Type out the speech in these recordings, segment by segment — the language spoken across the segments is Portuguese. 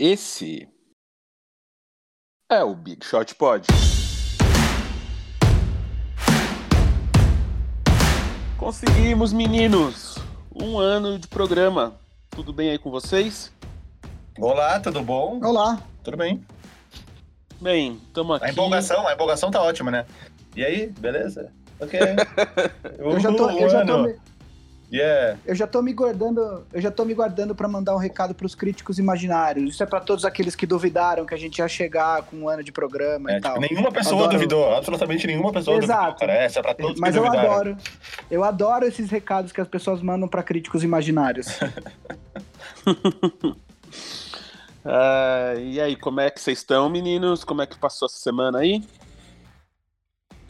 Esse é o Big Shot Pod. Conseguimos, meninos! Um ano de programa. Tudo bem aí com vocês? Olá, tudo bom? Olá. Tudo bem? Bem, estamos aqui. A empolgação, a empolgação tá ótima, né? E aí, beleza? Ok. Eu já tô, eu já tô, Yeah. eu já tô me guardando, eu já tô me guardando para mandar um recado pros críticos imaginários. Isso é para todos aqueles que duvidaram que a gente ia chegar com um ano de programa É, e tal. tipo, nenhuma pessoa Adoro. duvidou, absolutamente nenhuma pessoa Exato. duvidou, cara. Essa é pra todos Mas que eu duvidaram. adoro. Eu adoro esses recados que as pessoas mandam para críticos imaginários. Ah, e aí, como é que vocês estão, meninos? Como é que passou essa semana aí?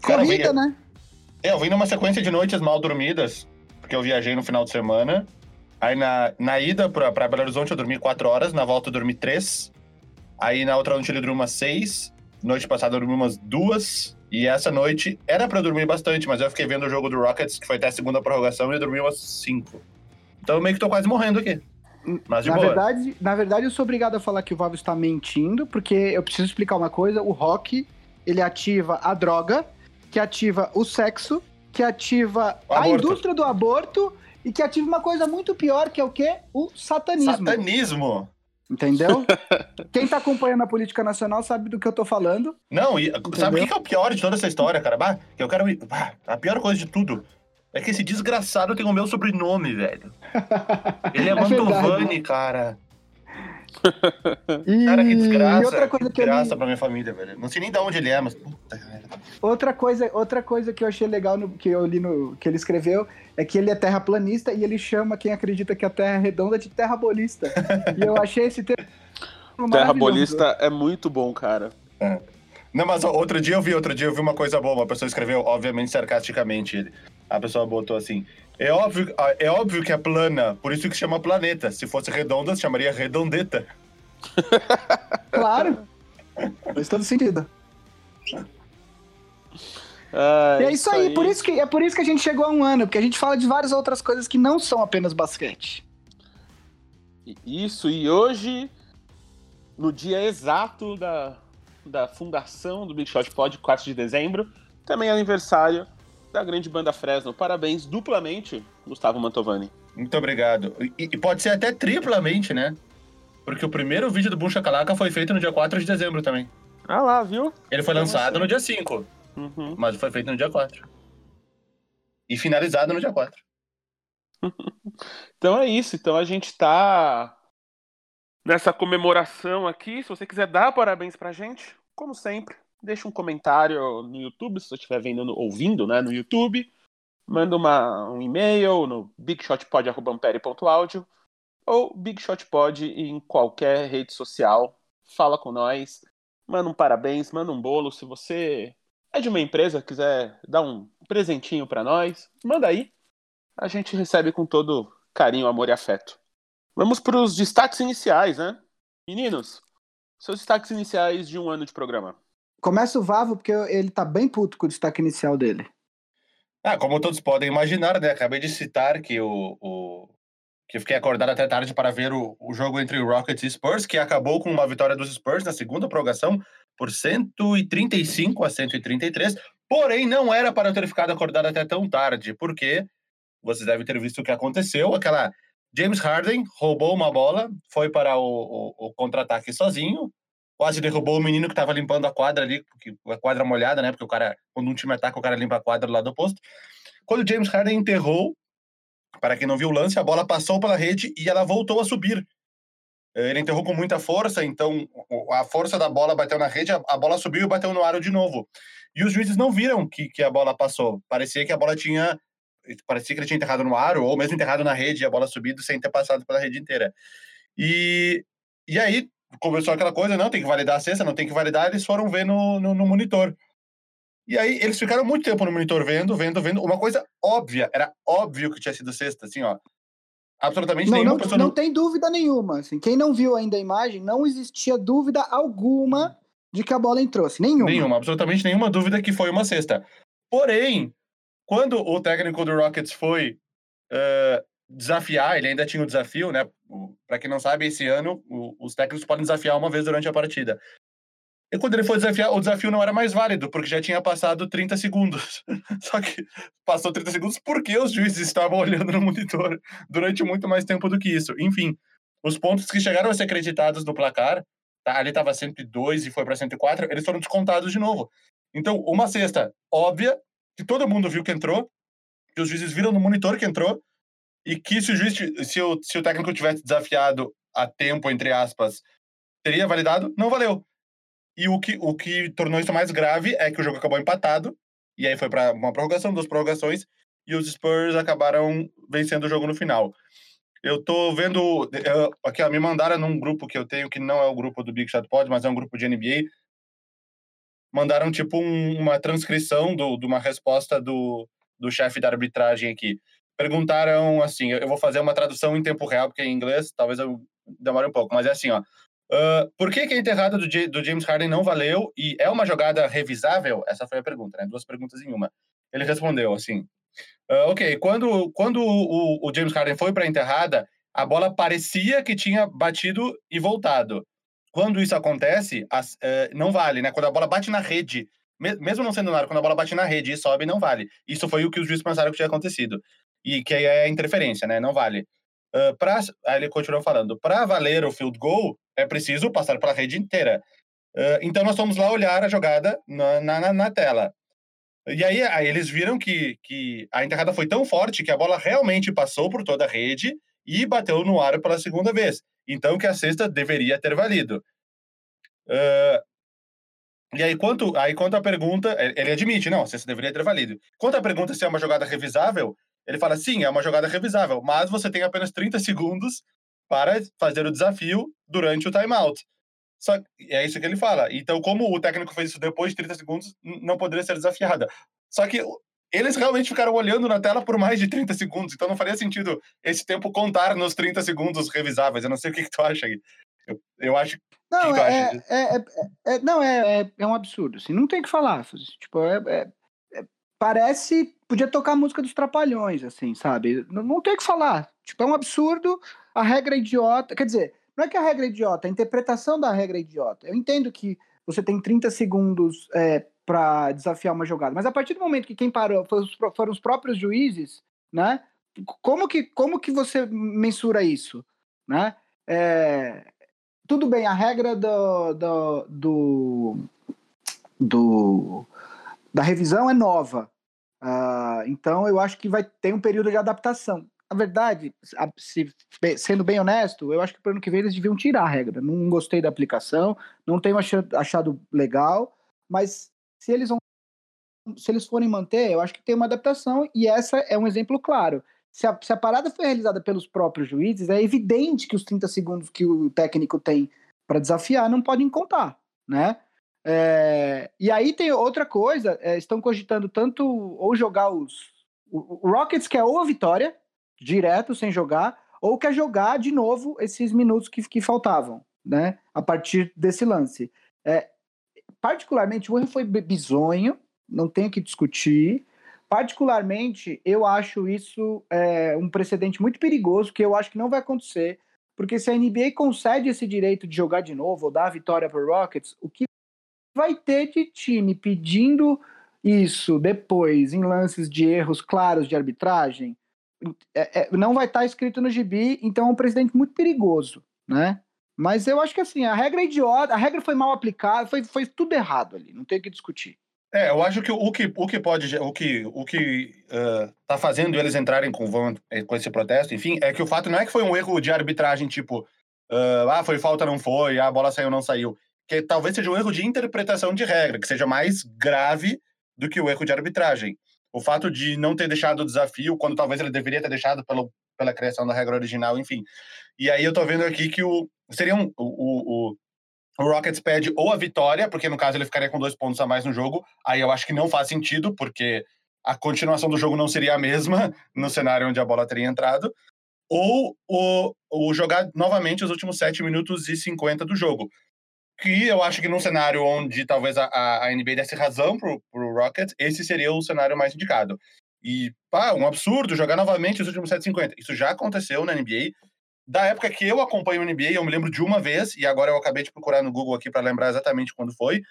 Cara, Corrida, eu- né? É, eu vim numa sequência de noites mal dormidas, porque eu viajei no final de semana. Aí na, na ida pra, pra Belo Horizonte eu dormi quatro horas, na volta eu dormi três. Aí na outra noite eu dormi umas seis. Noite passada eu dormi umas duas. E essa noite era pra eu dormir bastante, mas eu fiquei vendo o jogo do Rockets, que foi até a segunda prorrogação, e eu dormi umas cinco. Então eu meio que tô quase morrendo aqui. Mas de Na boa. verdade, na verdade, eu sou obrigado a falar que o Valve está mentindo, porque eu preciso explicar uma coisa. O rock, ele ativa a droga, que ativa o sexo, que ativa O a aborto. indústria do aborto e que ativa uma coisa muito pior, que é o quê? O satanismo. Satanismo. Entendeu? Quem tá acompanhando a política nacional sabe do que eu tô falando. Não, e sabe o que é o pior de toda essa história, cara? Bah, que eu quero. bah, a pior coisa de tudo é que esse desgraçado tem o meu sobrenome, velho. Ele é, É Mantovani, cara. E, Cara, que desgraça. e outra coisa que desgraça li- pra minha família, velho. Não sei nem de onde ele é, mas. Puta merda. outra coisa, outra coisa que eu achei legal no que eu li no que ele escreveu é que ele é terraplanista e ele chama quem acredita que a Terra é redonda de terrabolista. e eu achei esse termo Terra maravilhoso. Bolista é muito bom, cara. Não, mas outro dia eu vi, outro dia eu vi uma coisa boa. Uma pessoa escreveu, obviamente, sarcasticamente. Ele. A pessoa botou assim. É óbvio, é óbvio que é plana, por isso que chama planeta. Se fosse redonda, se chamaria redondeta. Claro. Faz todo sentido. Ah, E é isso aí, Por isso que, é por isso que a gente chegou a um ano, porque a gente fala de várias outras coisas que não são apenas basquete. Isso, e hoje, no dia exato da, da fundação do Big Shot Pod, 4 de dezembro, também é aniversário da grande banda Fresno. Parabéns duplamente, Gustavo Mantovani. Muito obrigado. E, e pode ser até triplamente, né? Porque o primeiro vídeo do Boom Shakalaka foi feito no dia 4 de dezembro também. Ah lá, viu? Ele foi lançado assim. no dia 5, Uhum. mas foi feito no dia 4. E finalizado no dia 4. Então é isso. Então a gente tá nessa comemoração aqui. Se você quiser dar parabéns pra gente, como sempre, deixa um comentário no YouTube, se você estiver vendo, ouvindo, né, no YouTube. Manda uma, um e-mail no bigshotpod.ampere.audio ou bigshotpod em qualquer rede social. Fala com nós. Manda um parabéns, manda um bolo. Se você é de uma empresa, quiser dar um presentinho pra nós, manda aí a gente recebe com todo carinho, amor e afeto. Vamos para os destaques iniciais, né? Meninos, seus destaques iniciais de um ano de programa. Começa o Vavo, porque ele tá bem puto com o destaque inicial dele. Ah, como todos podem imaginar, né? Acabei de citar que o, o- que eu fiquei acordado até tarde para ver o, o jogo entre o Rockets e Spurs, que acabou com uma vitória dos Spurs na segunda prorrogação por 135 a 133. Porém, não era para eu ter ficado acordado até tão tarde, porque vocês devem ter visto o que aconteceu. Aquela James Harden roubou uma bola, foi para o, o- o contra-ataque sozinho, quase derrubou o menino que estava limpando a quadra ali, porque a quadra molhada, né? Porque o cara, quando um time ataca, o cara limpa a quadra do lado oposto. Quando o James Harden enterrou, para quem não viu o lance, a bola passou pela rede e ela voltou a subir. Eh, Ele enterrou com muita força, então a força da bola bateu na rede, a bola subiu e bateu no aro de novo. E os juízes não viram que, que a bola passou. Parecia que a bola tinha. Parecia que ele tinha enterrado no aro, ou mesmo enterrado na rede e a bola subido sem ter passado pela rede inteira. E, e aí começou aquela coisa: não, tem que validar a cesta, não tem que validar. Eles foram ver no, no, no monitor. E aí eles ficaram muito tempo no monitor vendo, vendo, vendo. Uma coisa óbvia, era óbvio que tinha sido cesta, assim, ó. Absolutamente Não, nenhuma não, pessoa. não tem dúvida nenhuma. Assim, quem não viu ainda a imagem, não existia dúvida alguma de que a bola entrou. Assim, nenhuma. Nenhuma, absolutamente nenhuma dúvida que foi uma cesta. Porém, quando o técnico do Rockets foi eh, desafiar, ele ainda tinha o desafio, né? Para quem não sabe, esse ano o, os técnicos podem desafiar uma vez durante a partida. E quando ele foi desafiar, o desafio não era mais válido, porque já tinha passado 30 segundos. Só que passou 30 segundos porque os juízes estavam olhando no monitor durante muito mais tempo do que isso. Enfim, os pontos que chegaram a ser acreditados no placar, tá? ali estava 102 e foi para 104, eles foram descontados de novo. Então, uma cesta óbvia, que todo mundo viu que entrou, que os juízes viram no monitor que entrou, e que se o juiz, se o, se o técnico tivesse desafiado a tempo, entre aspas, teria validado, não valeu. E o que, o que tornou isso mais grave é que o jogo acabou empatado, e aí foi para uma prorrogação, duas prorrogações, e os Spurs acabaram vencendo o jogo no final. Eu tô vendo. Eu, aqui, ó, me mandaram num grupo que eu tenho, que não é o grupo do Big Shot Pod, mas é um grupo de NBA. Mandaram, tipo, um, uma transcrição do, de uma resposta do, do chefe da arbitragem aqui. Perguntaram assim: eu vou fazer uma tradução em tempo real, porque é em inglês, talvez eu demore um pouco, mas é assim, ó. Uh, por que, que a enterrada do, J, do, James Harden não valeu e é uma jogada revisável? Essa foi a pergunta, né? Duas perguntas em uma. Ele respondeu assim: uh, Ok, quando, quando o, o James Harden foi para a enterrada, a bola parecia que tinha batido e voltado. Quando isso acontece, as, uh, não vale, né? Quando a bola bate na rede, mesmo não sendo nada, quando a bola bate na rede e sobe, não vale. Isso foi o que os juízes pensaram que tinha acontecido. E que é a interferência, né? Não vale. Uh, pra, aí ele continuou falando: para valer o field goal, é preciso passar pela rede inteira. Uh, então nós fomos lá olhar a jogada na, na, na, tela. E aí, aí eles viram que, que a enterrada foi tão forte que a bola realmente passou por toda a rede e bateu no ar pela segunda vez. Então que a sexta deveria ter valido. Uh, e aí, quanto, aí, quanto a pergunta, ele admite, não, a sexta deveria ter valido. Quanto a pergunta se é uma jogada revisável, ele fala, sim, é uma jogada revisável, mas você tem apenas 30 segundos para fazer o desafio durante o timeout. Só é isso que ele fala. Então, como o técnico fez isso depois de 30 segundos, não poderia ser desafiada. Só que eles realmente ficaram olhando na tela por mais de 30 segundos, então não faria sentido esse tempo contar nos 30 segundos revisáveis. Eu não sei o que, que tu acha aí. Eu, eu acho. Não, que é, é, é, é, não é, é, é, um absurdo. Assim, não tem que falar. Tipo, é, é parece. Podia tocar a música dos Trapalhões, assim, sabe? Não, não tem o que falar. Tipo, é um absurdo, a regra é idiota. Quer dizer, não é que a regra é idiota, a interpretação da regra é idiota. Eu entendo que você tem 30 segundos é, para desafiar uma jogada, mas a partir do momento que quem parou foram os, próprios juízes, né? Como que, como que você mensura isso? Né? É, tudo bem, a regra do, do, do, do da revisão é nova. Uh, então eu acho que vai ter um período de adaptação. Na verdade, se, sendo bem honesto, eu acho que para o ano que vem eles deviam tirar a regra. Não gostei da aplicação, não tenho achado, legal, mas se eles vão se eles forem manter, eu acho que tem uma adaptação e essa é um exemplo claro. Se a, se a, parada foi realizada pelos próprios juízes, é evidente que os 30 segundos que o técnico tem para desafiar não podem contar, né? É, e aí tem outra coisa, é, estão cogitando tanto ou jogar os. O, Rockets quer ou a vitória, direto, sem jogar, ou quer jogar de novo esses minutos que, que faltavam, né? A partir desse lance. É, particularmente, o erro foi bizonho, não tenho que discutir. Particularmente, eu acho isso é, um precedente muito perigoso, que eu acho que não vai acontecer, porque se a NBA concede esse direito de jogar de novo ou dar a vitória para o Rockets, o que vai ter de time pedindo isso depois em lances de erros claros de arbitragem, é, é, não vai estar escrito no gibi, então é um presidente muito perigoso, né? Mas eu acho que assim, a regra é idiota, a regra foi mal aplicada, foi, foi tudo errado ali, não tem o que discutir. É, eu acho que o que, o que pode, o que, o que uh, tá fazendo eles entrarem com, com esse protesto, enfim, é que o fato não é que foi um erro de arbitragem, tipo, uh, ah, foi falta, não foi, ah, a bola saiu, não saiu que talvez seja um erro de interpretação de regra, que seja mais grave do que o erro de arbitragem. O fato de não ter deixado o desafio, quando talvez ele deveria ter deixado pelo, pela criação da regra original, enfim. E aí eu tô vendo aqui que o seria um, o, o, o Rockets pede ou a vitória, porque no caso ele ficaria com dois pontos a mais no jogo, aí eu acho que não faz sentido, porque a continuação do jogo não seria a mesma no cenário onde a bola teria entrado, ou o, o jogar novamente os últimos 7 minutos e 50 do jogo que eu acho que num cenário onde talvez a, a NBA desse razão pro, pro Rockets, esse seria o cenário mais indicado. E, pá, um absurdo jogar novamente os últimos 750. Isso já aconteceu na NBA. Da época que eu acompanho o NBA, eu me lembro de uma vez, e agora eu acabei de procurar no Google aqui para lembrar exatamente quando foi.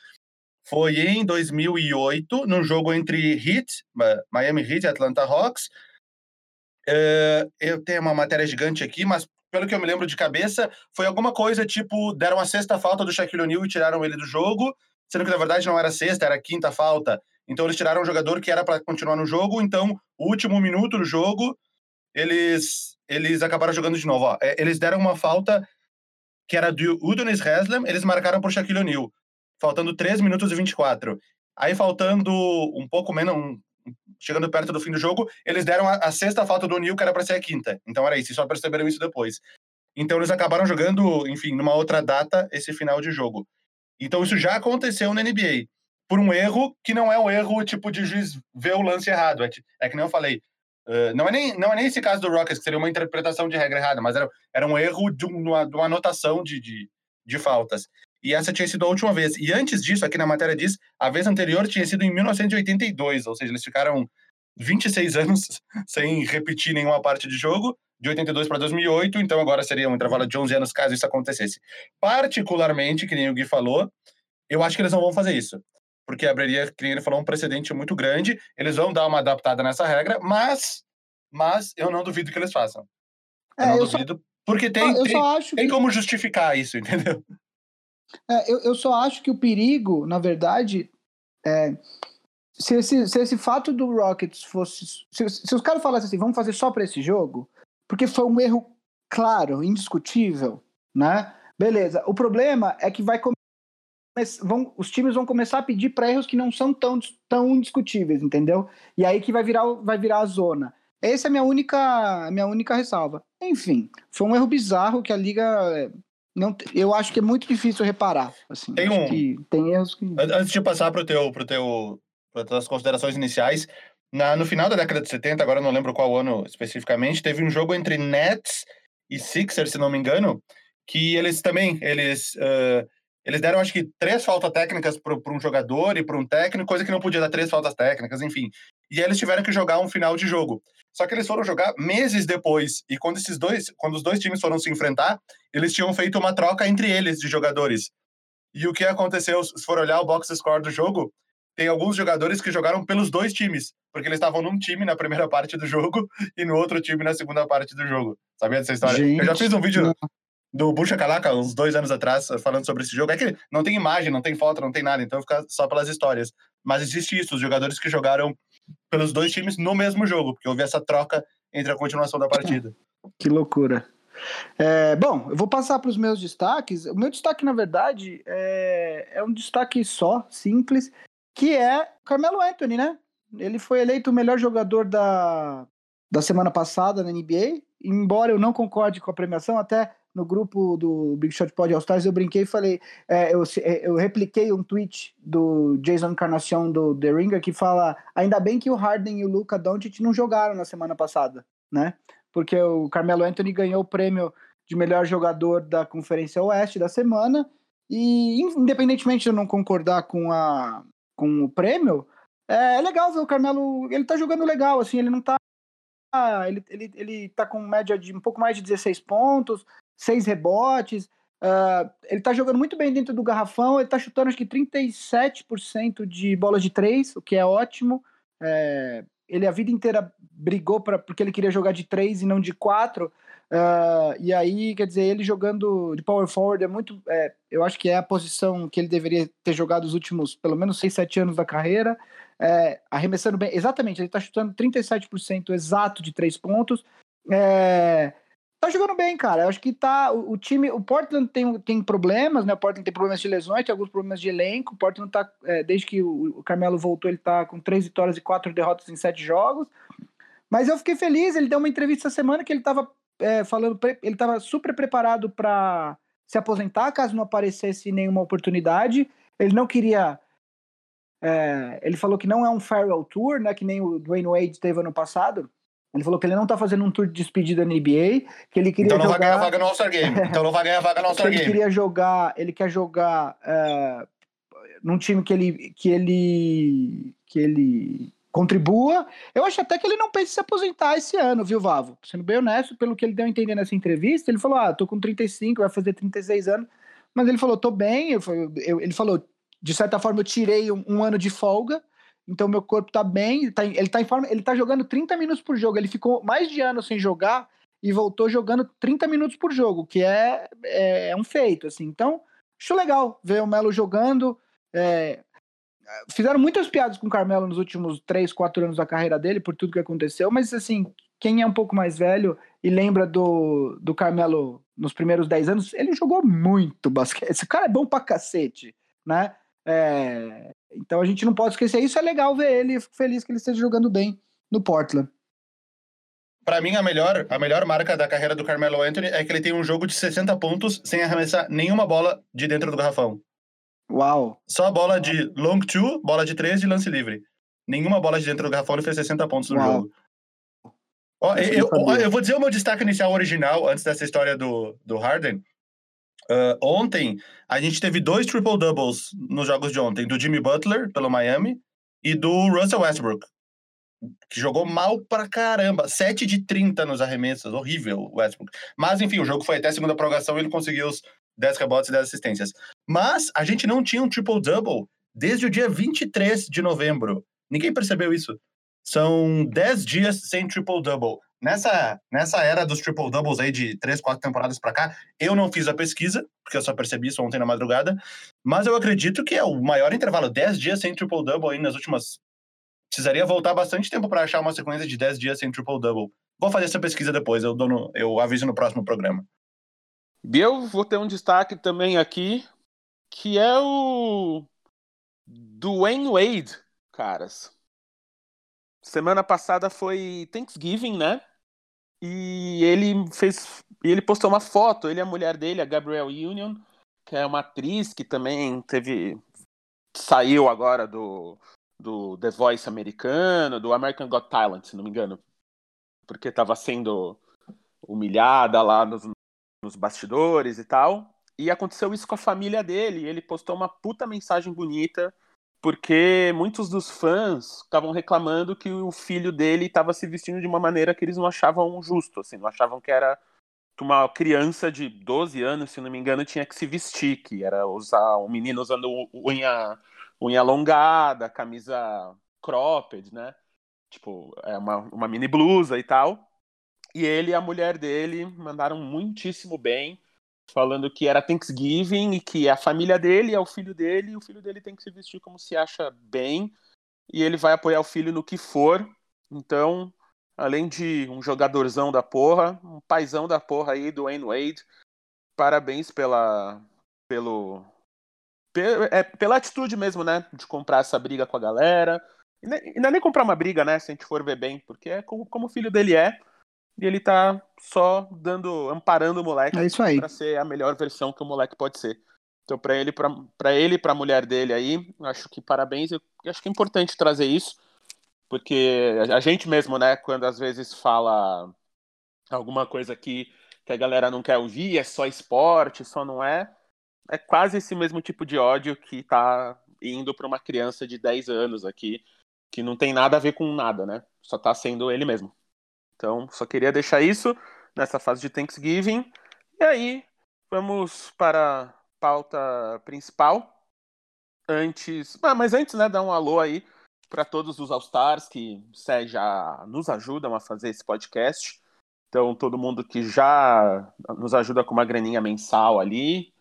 Foi em 2008, num jogo entre Heat, Miami Heat e Atlanta Hawks. Uh, eu tenho uma matéria gigante aqui, mas pelo que eu me lembro de cabeça, foi alguma coisa tipo: deram a sexta falta do Shaquille O'Neal e tiraram ele do jogo, sendo que na verdade não era sexta, era quinta falta. Então eles tiraram um jogador que era para continuar no jogo, então o último minuto do jogo eles eles acabaram jogando de novo. Ó. É, eles deram uma falta que era do Udonis Haslem, eles marcaram por Shaquille O'Neal, faltando 3 minutos e 24. Aí faltando um pouco menos, um, chegando perto do fim do jogo, eles deram a, a sexta falta do O'Neal, que era para ser a quinta. Então era isso, e só perceberam isso depois. Então eles acabaram jogando, enfim, numa outra data esse final de jogo. Então isso já aconteceu na NBA. Por um erro que não é um erro tipo de juiz ver o lance errado. É, é que nem eu falei. Uh, não, é nem, não é nem esse caso do Rockets, que seria uma interpretação de regra errada, mas era, era um erro de uma, de uma anotação de, de, de faltas. E essa tinha sido a última vez. E antes disso, aqui na matéria diz, a vez anterior tinha sido em 1982, ou seja, eles ficaram 26 anos sem repetir nenhuma parte de jogo, de 82 para 2008, então agora seria um intervalo de 11 anos caso isso acontecesse. Particularmente, que nem o Gui falou, eu acho que eles não vão fazer isso, porque abriria, que nem ele falou, um precedente muito grande, eles vão dar uma adaptada nessa regra, mas, mas eu não duvido que eles façam. Eu é, não eu duvido, só... porque tem, tem, tem que... como justificar isso, entendeu? É, eu, eu só acho que o perigo, na verdade, é, se, esse, se esse fato do Rockets fosse. Se, se os caras falassem assim, vamos fazer só para esse jogo, porque foi um erro claro, indiscutível, né? Beleza. O problema é que vai vão, os times vão começar a pedir para erros que não são tão, tão indiscutíveis, entendeu? E aí que vai virar, vai virar a zona. Essa é a minha única, minha única ressalva. Enfim, foi um erro bizarro que a liga é, não, eu acho que é muito difícil reparar. Assim, tem um, tem erros que... Antes de passar para teu, pro teu, as considerações iniciais, na, no final da década de 70, agora não lembro qual ano especificamente, teve um jogo entre Nets e Sixers, se não me engano, que eles também eles uh, eles deram acho que três faltas técnicas para um jogador e para um técnico, coisa que não podia dar três faltas técnicas, enfim. E eles tiveram que jogar um final de jogo. Só que eles foram jogar meses depois. E quando esses dois, quando os dois times foram se enfrentar, eles tinham feito uma troca entre eles de jogadores. E o que aconteceu, se for olhar o box score do jogo, tem alguns jogadores que jogaram pelos dois times, porque eles estavam num time na primeira parte do jogo e no outro time na segunda parte do jogo. Sabia dessa história? Gente, Eu já fiz um vídeo não do Bucha Calaca, uns dois anos atrás, falando sobre esse jogo. É que não tem imagem, não tem foto, não tem nada, então fica só pelas histórias. Mas existe isso, os jogadores que jogaram pelos dois times no mesmo jogo, porque houve essa troca entre a continuação da partida. Que loucura. É, bom, eu vou passar para os meus destaques. O meu destaque, na verdade, é, é um destaque só, simples, que é Carmelo Anthony, né? Ele foi eleito o melhor jogador da, da semana passada na NBA. Embora eu não concorde com a premiação, até no grupo do Big Shot Pod All Stars, eu brinquei e falei, é, eu, é, eu repliquei um tweet do Jason Encarnacion do The Ringer que fala, ainda bem que o Harden e o Luca Doncic não jogaram na semana passada, né? Porque o Carmelo Anthony ganhou o prêmio de melhor jogador da Conferência Oeste da semana e independentemente de eu não concordar com a com o prêmio, é, é legal ver o Carmelo, ele tá jogando legal, assim, ele não tá ele, ele, ele tá com média de um pouco mais de 16 pontos, seis rebotes. Uh, ele tá jogando muito bem dentro do garrafão. Ele tá chutando acho que 37% de bolas de três, o que é ótimo. É, ele a vida inteira brigou para porque ele queria jogar de três e não de quatro. Uh, e aí, quer dizer, ele jogando de power forward é muito. É, eu acho que é a posição que ele deveria ter jogado os últimos pelo menos 6, 7 anos da carreira. É, arremessando bem. Exatamente, ele está chutando 37% exato de três pontos. É, tá jogando bem, cara. Eu acho que tá. O, o, time. O Portland tem, tem problemas, né? O Portland tem problemas de lesões, tem alguns problemas de elenco. O Portland tá. É, desde que o, o, Carmelo voltou, ele tá com três vitórias e quatro derrotas em sete jogos. Mas eu fiquei feliz. Ele deu uma entrevista essa semana que ele tava é, falando. Ele tava super preparado para se aposentar caso não aparecesse nenhuma oportunidade. Ele não queria. É, ele falou que não é um farewell tour, né? Que nem o Dwayne Wade teve ano passado ele falou que ele não tá fazendo um tour de despedida na NBA, que ele queria Então não jogar... vai ganhar vaga no All-Star Game. Então não vai ganhar vaga no All-Star Game. Ele queria jogar, ele quer jogar uh, num time que ele que ele que ele contribua. Eu acho até que ele não pensa em se aposentar esse ano, viu, Vavo? Sendo bem honesto, pelo que ele deu a entender nessa entrevista, ele falou: ah, tô com 35, vai fazer 36 anos. Mas ele falou: tô bem. Eu, eu, ele falou: de certa forma, eu tirei um, um, ano de folga, então meu corpo tá bem. Ele tá, ele tá em forma, ele tá jogando 30 minutos por jogo. Ele ficou mais de ano sem jogar e voltou jogando 30 minutos por jogo, que é, é, é um feito, assim. Então, acho legal ver o Melo jogando. É, fizeram muitas piadas com o Carmelo nos últimos 3, 4 anos da carreira dele, por tudo que aconteceu, mas assim, quem é um pouco mais velho e lembra do, do Carmelo nos primeiros 10 anos, ele jogou muito basquete. Esse cara é bom pra cacete, né? É, então a gente não pode esquecer isso, é legal ver ele, fico feliz que ele esteja jogando bem no Portland. Para mim, a melhor, a melhor marca da carreira do Carmelo Anthony é que ele tem um jogo de 60 pontos sem arremessar nenhuma bola de dentro do garrafão. Uau! Só bola de long two, bola de três e lance livre. Nenhuma bola de dentro do garrafão ele fez 60 pontos no Uau. jogo. Ó, eu, eu, eu, vou dizer o meu destaque inicial original antes dessa história do, do Harden. Uh, ontem, a gente teve dois triple-doubles nos jogos de ontem, do Jimmy Butler, pelo Miami, e do Russell Westbrook, que jogou mal pra caramba. 7 de 30 nos arremessos, horrível o Westbrook. Mas, enfim, o jogo foi até a segunda prorrogação e ele conseguiu os 10 rebotes e 10 assistências. Mas a gente não tinha um triple-double desde o dia 23 de novembro. Ninguém percebeu isso. São 10 dias sem triple-double. Nessa, nessa era dos triple-doubles aí de 3, 4 temporadas para cá, eu não fiz a pesquisa, porque eu só percebi isso ontem na madrugada, mas eu acredito que é o maior intervalo, 10 dias sem triple-double aí nas últimas... Precisaria voltar bastante tempo para achar uma sequência de 10 dias sem triple-double. Vou fazer essa pesquisa depois, eu, no, eu aviso no próximo programa. E eu vou ter um destaque também aqui, que é o Dwayne Wade, caras. Semana passada foi Thanksgiving, né? E ele fez, ele postou uma foto, ele e a mulher dele, a Gabrielle Union, que é uma atriz que também teve saiu agora do do The Voice americano, do American Got Talent, se não me engano, porque estava sendo humilhada lá nos, nos bastidores e tal. E aconteceu isso com a família dele. Ele postou uma puta mensagem bonita, porque muitos dos fãs estavam reclamando que o filho dele estava se vestindo de uma maneira que eles não achavam justo, assim, não achavam que era uma criança de 12 anos, se não me engano, tinha que se vestir, que era usar um menino usando unha, unha alongada, camisa cropped, né? Tipo, é uma, uma mini blusa e tal. E ele e a mulher dele mandaram muitíssimo bem, falando que era Thanksgiving e que a família dele é o filho dele, e o filho dele tem que se vestir como se acha bem, e ele vai apoiar o filho no que for. Então, além de um jogadorzão da porra, um paizão da porra aí do Wayne Wade, parabéns pela pelo é, pela atitude mesmo, né, de comprar essa briga com a galera. E não é nem comprar uma briga, né, se a gente for ver bem, porque é como, como o filho dele é e ele tá só dando, amparando o moleque é para ser a melhor versão que o moleque pode ser. Então, para ele, para ele e para a mulher dele aí, acho que parabéns. Eu acho que é importante trazer isso, porque a gente mesmo, né, quando às vezes fala alguma coisa que, que a galera não quer ouvir, é só esporte, só não é, é quase esse mesmo tipo de ódio que tá indo para uma criança de 10 anos aqui, que não tem nada a ver com nada, né? Só tá sendo ele mesmo. Então, só queria deixar isso nessa fase de Thanksgiving. E aí, vamos para a pauta principal. Antes, ah, mas antes, né, dar um alô aí para todos os All-Stars que já nos ajudam a fazer esse podcast. Então, todo mundo que já nos ajuda com uma graninha mensal ali,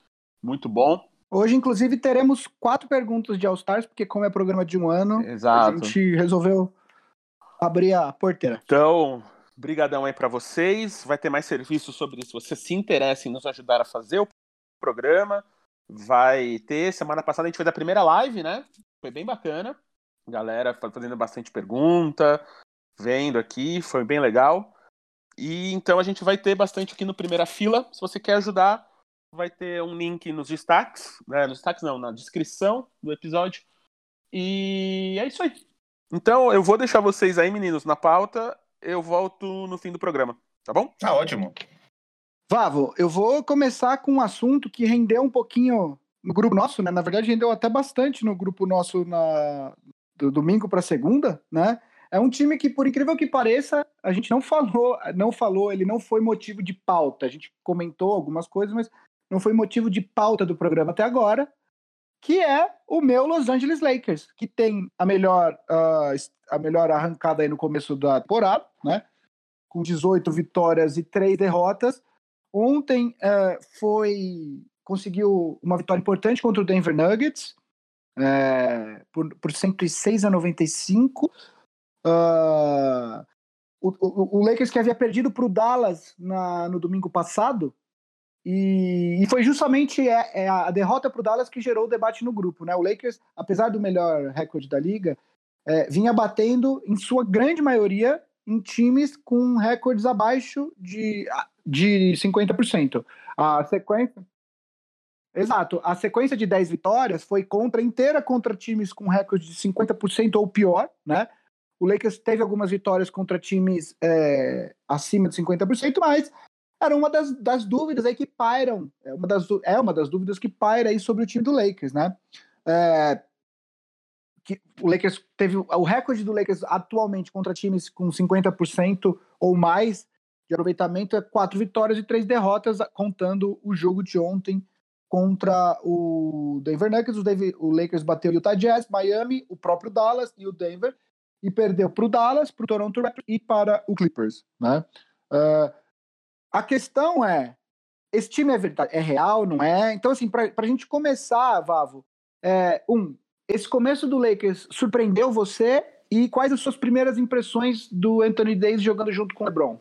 muito bom. Hoje, inclusive, teremos quatro perguntas de All-Stars, porque como é programa de um ano, Exato. a gente resolveu abrir a porteira. Então, Brigadão aí para vocês. Vai ter mais serviços sobre isso. Se você se interessa em nos ajudar a fazer o programa, vai ter. Semana passada a gente fez a primeira live, né? Foi bem bacana. Galera fazendo bastante pergunta, vendo aqui, foi bem legal. E então a gente vai ter bastante aqui no primeira fila. Se você quer ajudar, vai ter um link nos destaques, né? Nos destaques não, na descrição do episódio. E é isso aí. Então eu vou deixar vocês aí, meninos, na pauta eu volto no fim do programa, tá bom? Tá ótimo. Vavo, eu vou começar com um assunto que rendeu um pouquinho no grupo nosso, né? Na verdade, rendeu até bastante no grupo nosso na do domingo para segunda, né? é um time que, por incrível que pareça, a gente não falou, não falou, ele não foi motivo de pauta. A gente comentou algumas coisas, mas não foi motivo de pauta do programa até agora, que é o meu Los Angeles Lakers, que tem a melhor, uh, a melhor arrancada aí no começo da temporada, né? Com 18 vitórias e 3 derrotas. Ontem uh, foi conseguiu uma vitória importante contra o Denver Nuggets, é, por, por 106 a 95. Uh, o, o, o, Lakers que havia perdido para o Dallas na, no domingo passado, e, e foi justamente é, é a derrota para o Dallas que gerou o debate no grupo. Né? O Lakers, apesar do melhor recorde da liga, é, vinha batendo, em sua grande maioria, em times com recordes abaixo de, de 50%. A sequência. Exato. A sequência de 10 vitórias foi contra inteira contra times com recorde de 50% ou pior, né? O Lakers teve algumas vitórias contra times é, acima de 50%, mas era uma das, das, dúvidas aí que pairam. É uma, das, é uma das dúvidas que paira aí sobre o time do Lakers, né? É, que o Lakers teve o recorde do Lakers atualmente contra times com 50% ou mais de aproveitamento é quatro vitórias e três derrotas, contando o jogo de ontem contra o Denver Nuggets. O, David, o Lakers bateu o Utah Jazz, Miami, o próprio Dallas e o Denver, e perdeu para o Dallas, para o Toronto Raptors e para o Clippers. Né? Uh, a questão é, esse time é, verdade, é real, não é? Então, assim, para a gente começar, Vavo, é, um, esse começo do Lakers surpreendeu você? E quais as suas primeiras impressões do Anthony Davis jogando junto com o LeBron?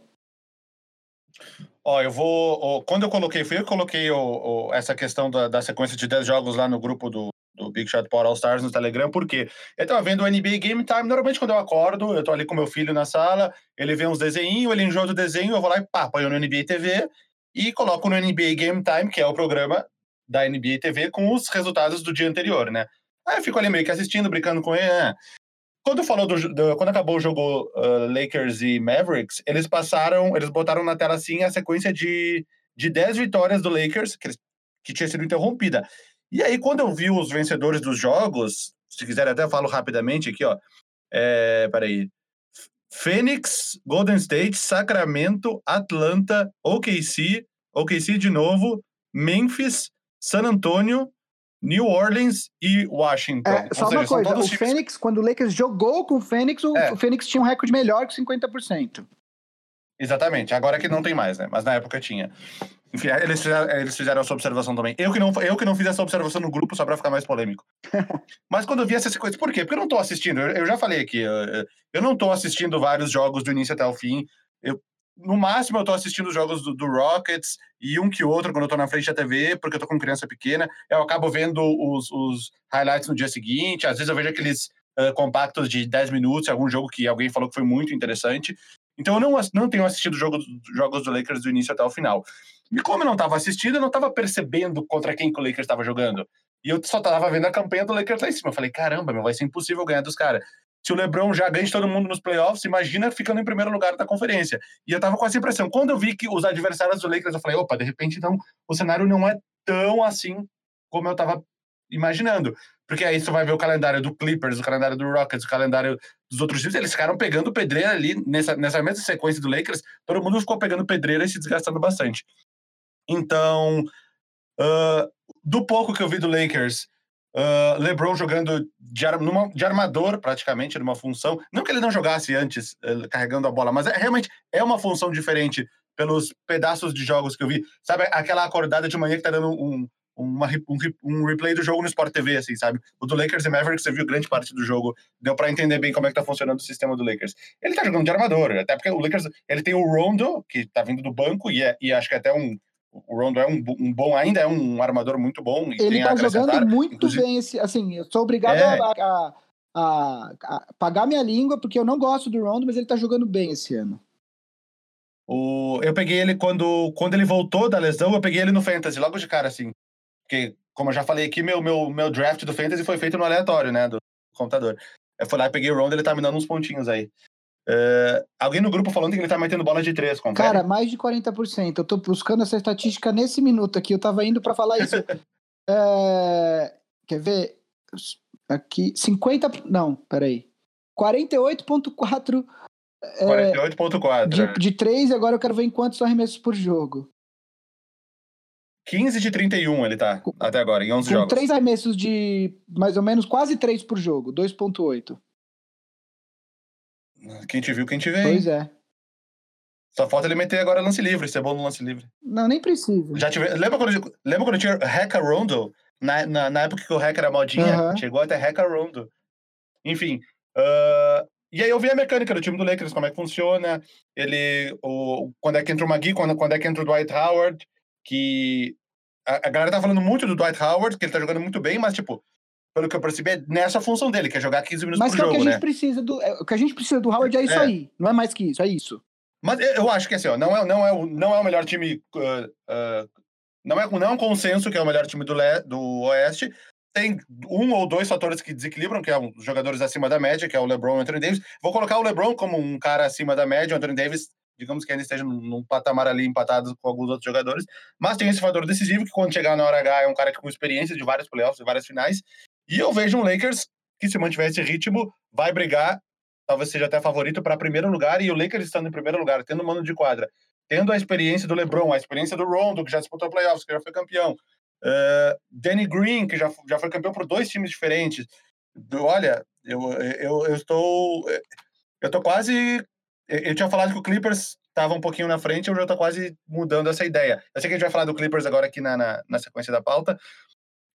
Ó, eu vou. quando eu coloquei, fui eu que coloquei o, o, essa questão da, da, sequência de 10 jogos lá no grupo do, do Big Shot Power All Stars no Telegram, porque eu tava vendo o NBA Game Time. Normalmente, quando eu acordo, eu tô ali com meu filho na sala, ele vê uns desenhos, ele enjoa do desenho, eu vou lá e pá, ponho no NBA TV e coloco no NBA Game Time, que é o programa da NBA TV, com os resultados do dia anterior, né? Aí eu fico ali meio que assistindo, brincando com ele. Né? Quando falou do, do, quando acabou o jogo uh, Lakers e Mavericks, eles passaram, eles botaram na tela assim a sequência de, de 10 vitórias do Lakers, que, que tinha sido interrompida. E aí, quando eu vi os vencedores dos jogos, se quiser até falo rapidamente aqui, ó. É, peraí. Phoenix, Golden State, Sacramento, Atlanta, OKC, OKC de novo, Memphis, San Antonio, New Orleans e Washington. É, só seja, uma coisa, o times... Phoenix, quando o Lakers jogou com o Phoenix, o, é. o Phoenix tinha um recorde melhor que 50%. Exatamente, agora que não tem mais, né? Mas na época tinha. Enfim, eles fizeram, eles fizeram essa observação também. Eu que, não, eu que não fiz essa observação no grupo só pra ficar mais polêmico. Mas quando eu vi essas coisas, por quê? Porque eu não tô assistindo, eu, eu já falei aqui, eu, eu, não tô assistindo vários jogos do início até o fim. Eu, no máximo, eu tô assistindo os jogos do, do, Rockets e um que outro quando eu tô na frente da TV, porque eu tô com criança pequena. Eu acabo vendo os, os highlights no dia seguinte. Às vezes eu vejo aqueles uh, compactos de 10 minutos, algum jogo que alguém falou que foi muito interessante. Então eu não, não tenho assistido jogo, jogos do Lakers do início até o final. E como eu não estava assistindo, eu não estava percebendo contra quem que o Lakers estava jogando. E eu só estava vendo a campanha do Lakers lá em cima. Eu falei, caramba, meu, vai ser impossível ganhar dos caras se o LeBron já ganha de todo mundo nos playoffs, imagina ficando em primeiro lugar da conferência. E eu tava com essa impressão. Quando eu vi que os adversários do Lakers, eu falei, opa, de repente então o cenário não é tão assim como eu tava imaginando. Porque aí você vai ver o calendário do Clippers, o calendário do Rockets, o calendário dos outros times, eles ficaram pegando pedreira ali nessa, nessa mesma sequência do Lakers, todo mundo ficou pegando pedreira e se desgastando bastante. Então, uh, do pouco que eu vi do Lakers, Uh, LeBron jogando de, ar, numa, de, armador, praticamente, numa função. Não que ele não jogasse antes, uh, carregando a bola, mas é, realmente é uma função diferente pelos pedaços de jogos que eu vi. Sabe, aquela acordada de manhã que tá dando um, uma, um, um, replay do jogo no Sport TV, assim, sabe? O do Lakers e Mavericks, você viu grande parte do jogo, deu para entender bem como é que tá funcionando o sistema do Lakers. Ele tá jogando de armador, até porque o Lakers, ele tem o Rondo, que tá vindo do banco, e, é, e acho que até um o Rondo é um, um, bom, ainda é um armador muito bom. ele tá jogando muito Inclusive... bem esse. Assim, eu sou obrigado é... a, a, a, a, pagar minha língua, porque eu não gosto do Rondo, mas ele tá jogando bem esse ano. O, eu peguei ele quando, quando ele voltou da lesão, eu peguei ele no Fantasy, logo de cara, assim. Porque, como eu já falei aqui, meu, meu, meu draft do Fantasy foi feito no aleatório, né? Do computador. Eu fui lá e peguei o Rondo, ele tá me dando uns pontinhos aí. Uh, alguém no grupo falando que ele tá metendo bola de três, confere? Cara, mais de 40%. Eu tô buscando essa estatística nesse minuto aqui. Eu tava indo para falar isso. é, quer ver? Aqui, 50. Não, peraí. 48,4 é, 48,4. De, de 3, agora eu quero ver em quantos arremessos por jogo. 15 de 31 ele tá até agora, em 11 com jogos. 3 arremessos de mais ou menos quase 3 por jogo, 2,8. Quem te viu, quem te vê. Pois é. Só falta ele meter agora lance livre, ser bom no lance livre. Não, nem precisa. Já tive... lembra, quando, lembra quando tinha Hacker Rondo? Na, na, na, época que o hacker era modinha, uhum. chegou até Hacker Rondo. Enfim. Uh, e aí eu vi a mecânica do time do Lakers, como é que funciona. Ele. O, quando é que entra o Magui, quando, quando é que entra o Dwight Howard. Que. A, a, galera tá falando muito do Dwight Howard, que ele tá jogando muito bem, mas, tipo, pelo que eu percebi, é nessa função dele, que é jogar 15 minutos mas por jogo, né? Mas o que a gente precisa do. É, o que a gente precisa do Howard é isso é. aí. Não é mais que isso, é isso. Mas eu acho que assim, ó, não é, não é, o, não é o melhor time. Uh, uh, não, é, não é um consenso que é o melhor time do, Le, do Oeste. Tem um ou dois fatores que desequilibram, que é os jogadores acima da média, que é o LeBron e o Anthony Davis. Vou colocar o LeBron como um cara acima da média, o Anthony Davis, digamos que ainda esteja num patamar ali empatado com alguns outros jogadores. Mas tem esse fator decisivo, que quando chegar na hora H é um cara com experiência de vários playoffs, de várias finais. E eu vejo um Lakers que, se mantiver esse ritmo, vai brigar talvez seja até favorito para primeiro lugar, e o Lakers estando em primeiro lugar, tendo mano de quadra, tendo a experiência do LeBron, a experiência do Rondo, que já disputou playoffs, que já foi campeão, uh, Danny Green, que já, já foi campeão por dois times diferentes. Olha, eu, eu, eu estou. Eu estou quase. Eu tinha falado que o Clippers estava um pouquinho na frente, eu já estou quase mudando essa ideia. Eu sei que a gente vai falar do Clippers agora aqui na, na, na sequência da pauta,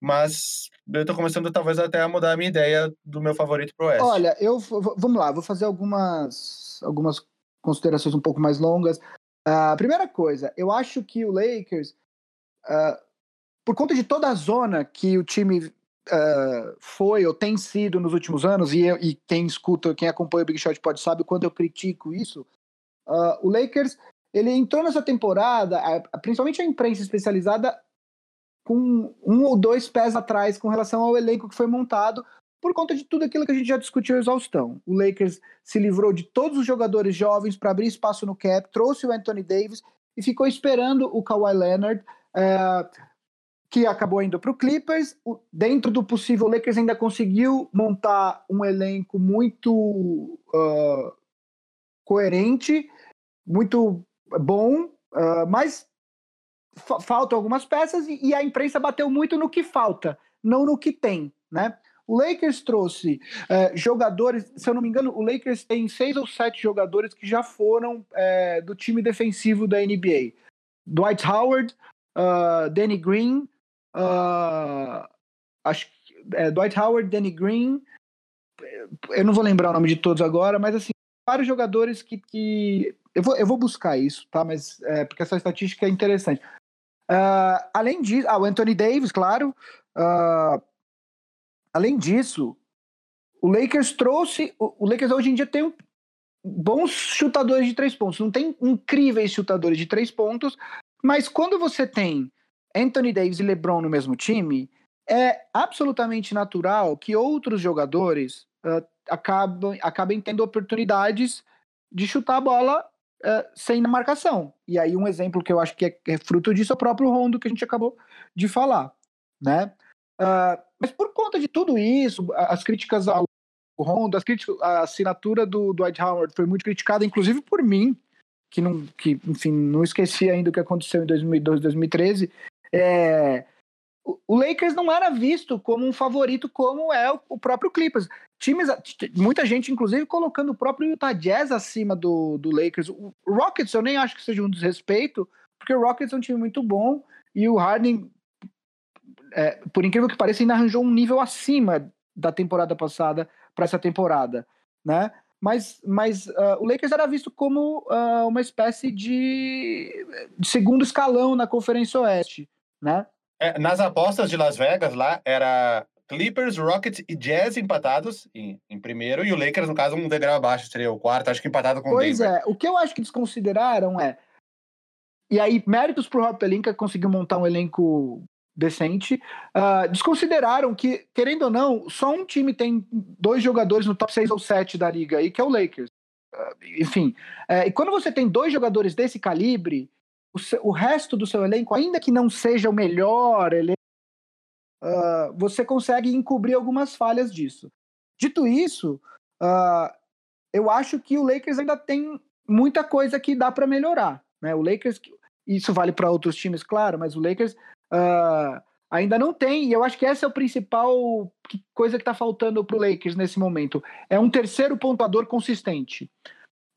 mas eu estou começando talvez até a mudar a minha ideia do meu favorito pro Oeste. Olha, eu vamos lá, vou fazer algumas algumas considerações um pouco mais longas. Uh, primeira coisa, eu acho que o Lakers, uh, por conta de toda a zona que o time uh, foi ou tem sido nos últimos anos, e, eu, e, quem escuta, quem acompanha o Big Shot pode saber quando eu critico isso, o Lakers ele entrou nessa temporada, principalmente a imprensa especializada com um ou dois pés atrás com relação ao elenco que foi montado, por conta de tudo aquilo que a gente já discutiu exaustão. O Lakers se livrou de todos os jogadores jovens para abrir espaço no cap, trouxe o Anthony Davis e ficou esperando o Kawhi Leonard, é, que acabou indo para o Clippers. Dentro do possível, o Lakers ainda conseguiu montar um elenco muito uh, coerente, muito bom, uh, mas faltam algumas peças e, e, a imprensa bateu muito no que falta, não no que tem, né? O Lakers trouxe é, jogadores, se eu não me engano, o Lakers tem seis ou sete jogadores que já foram é, do time defensivo da NBA. Dwight Howard, uh, Danny Green, uh, acho, é, Dwight Howard, Danny Green, eu não vou lembrar o nome de todos agora, mas assim, vários jogadores que, que eu vou, eu vou buscar isso, tá? Mas é, porque essa estatística é interessante. Uh, além disso, ah, o Anthony Davis, claro. Uh, além disso, o Lakers trouxe. O, o, Lakers hoje em dia tem um, bons chutadores de três pontos. Não tem incríveis chutadores de três pontos, mas quando você tem Anthony Davis e LeBron no mesmo time, é absolutamente natural que outros jogadores uh, acabem, acabem tendo oportunidades de chutar a bola uh, sem marcação. E aí um exemplo que eu acho que é, é, fruto disso é o próprio Rondo que a gente acabou de falar, né? Uh, mas por conta de tudo isso, as críticas ao Rondo, as críticas, a assinatura do Dwight Howard foi muito criticada, inclusive por mim, que não, que enfim, não esqueci ainda o que aconteceu em 2012, 2013. É, o Lakers não era visto como um favorito como é o próprio Clippers. Times, muita gente, inclusive, colocando o próprio Utah Jazz acima do, do Lakers. O Rockets eu nem acho que seja um desrespeito, porque o Rockets é um time muito bom e o Harden, é, por incrível que pareça, ainda arranjou um nível acima da temporada passada para essa temporada, né? Mas, mas uh, o Lakers era visto como uh, uma espécie de, de segundo escalão na Conferência Oeste, né? É, nas apostas de Las Vegas lá, era Clippers, Rockets e Jazz empatados em, em, primeiro, e o Lakers, no caso, um degrau abaixo, seria o quarto, acho que empatado com o Pois Denver. é, o que eu acho que desconsideraram é. E aí, méritos pro Rob Pelinka conseguiu montar um elenco decente. Uh, desconsideraram que, querendo ou não, só um time tem dois jogadores no top 6 ou 7 da liga aí, que é o Lakers. Uh, enfim, uh, e quando você tem dois jogadores desse calibre, o, seu, o resto do seu elenco, ainda que não seja o melhor elenco, uh, você consegue encobrir algumas falhas disso. Dito isso, uh, eu acho que o Lakers ainda tem muita coisa que dá para melhorar. Né? O Lakers, isso vale para outros times, claro, mas o Lakers uh, ainda não tem, e eu acho que essa é a principal coisa que está faltando para o Lakers nesse momento. É um terceiro pontuador consistente.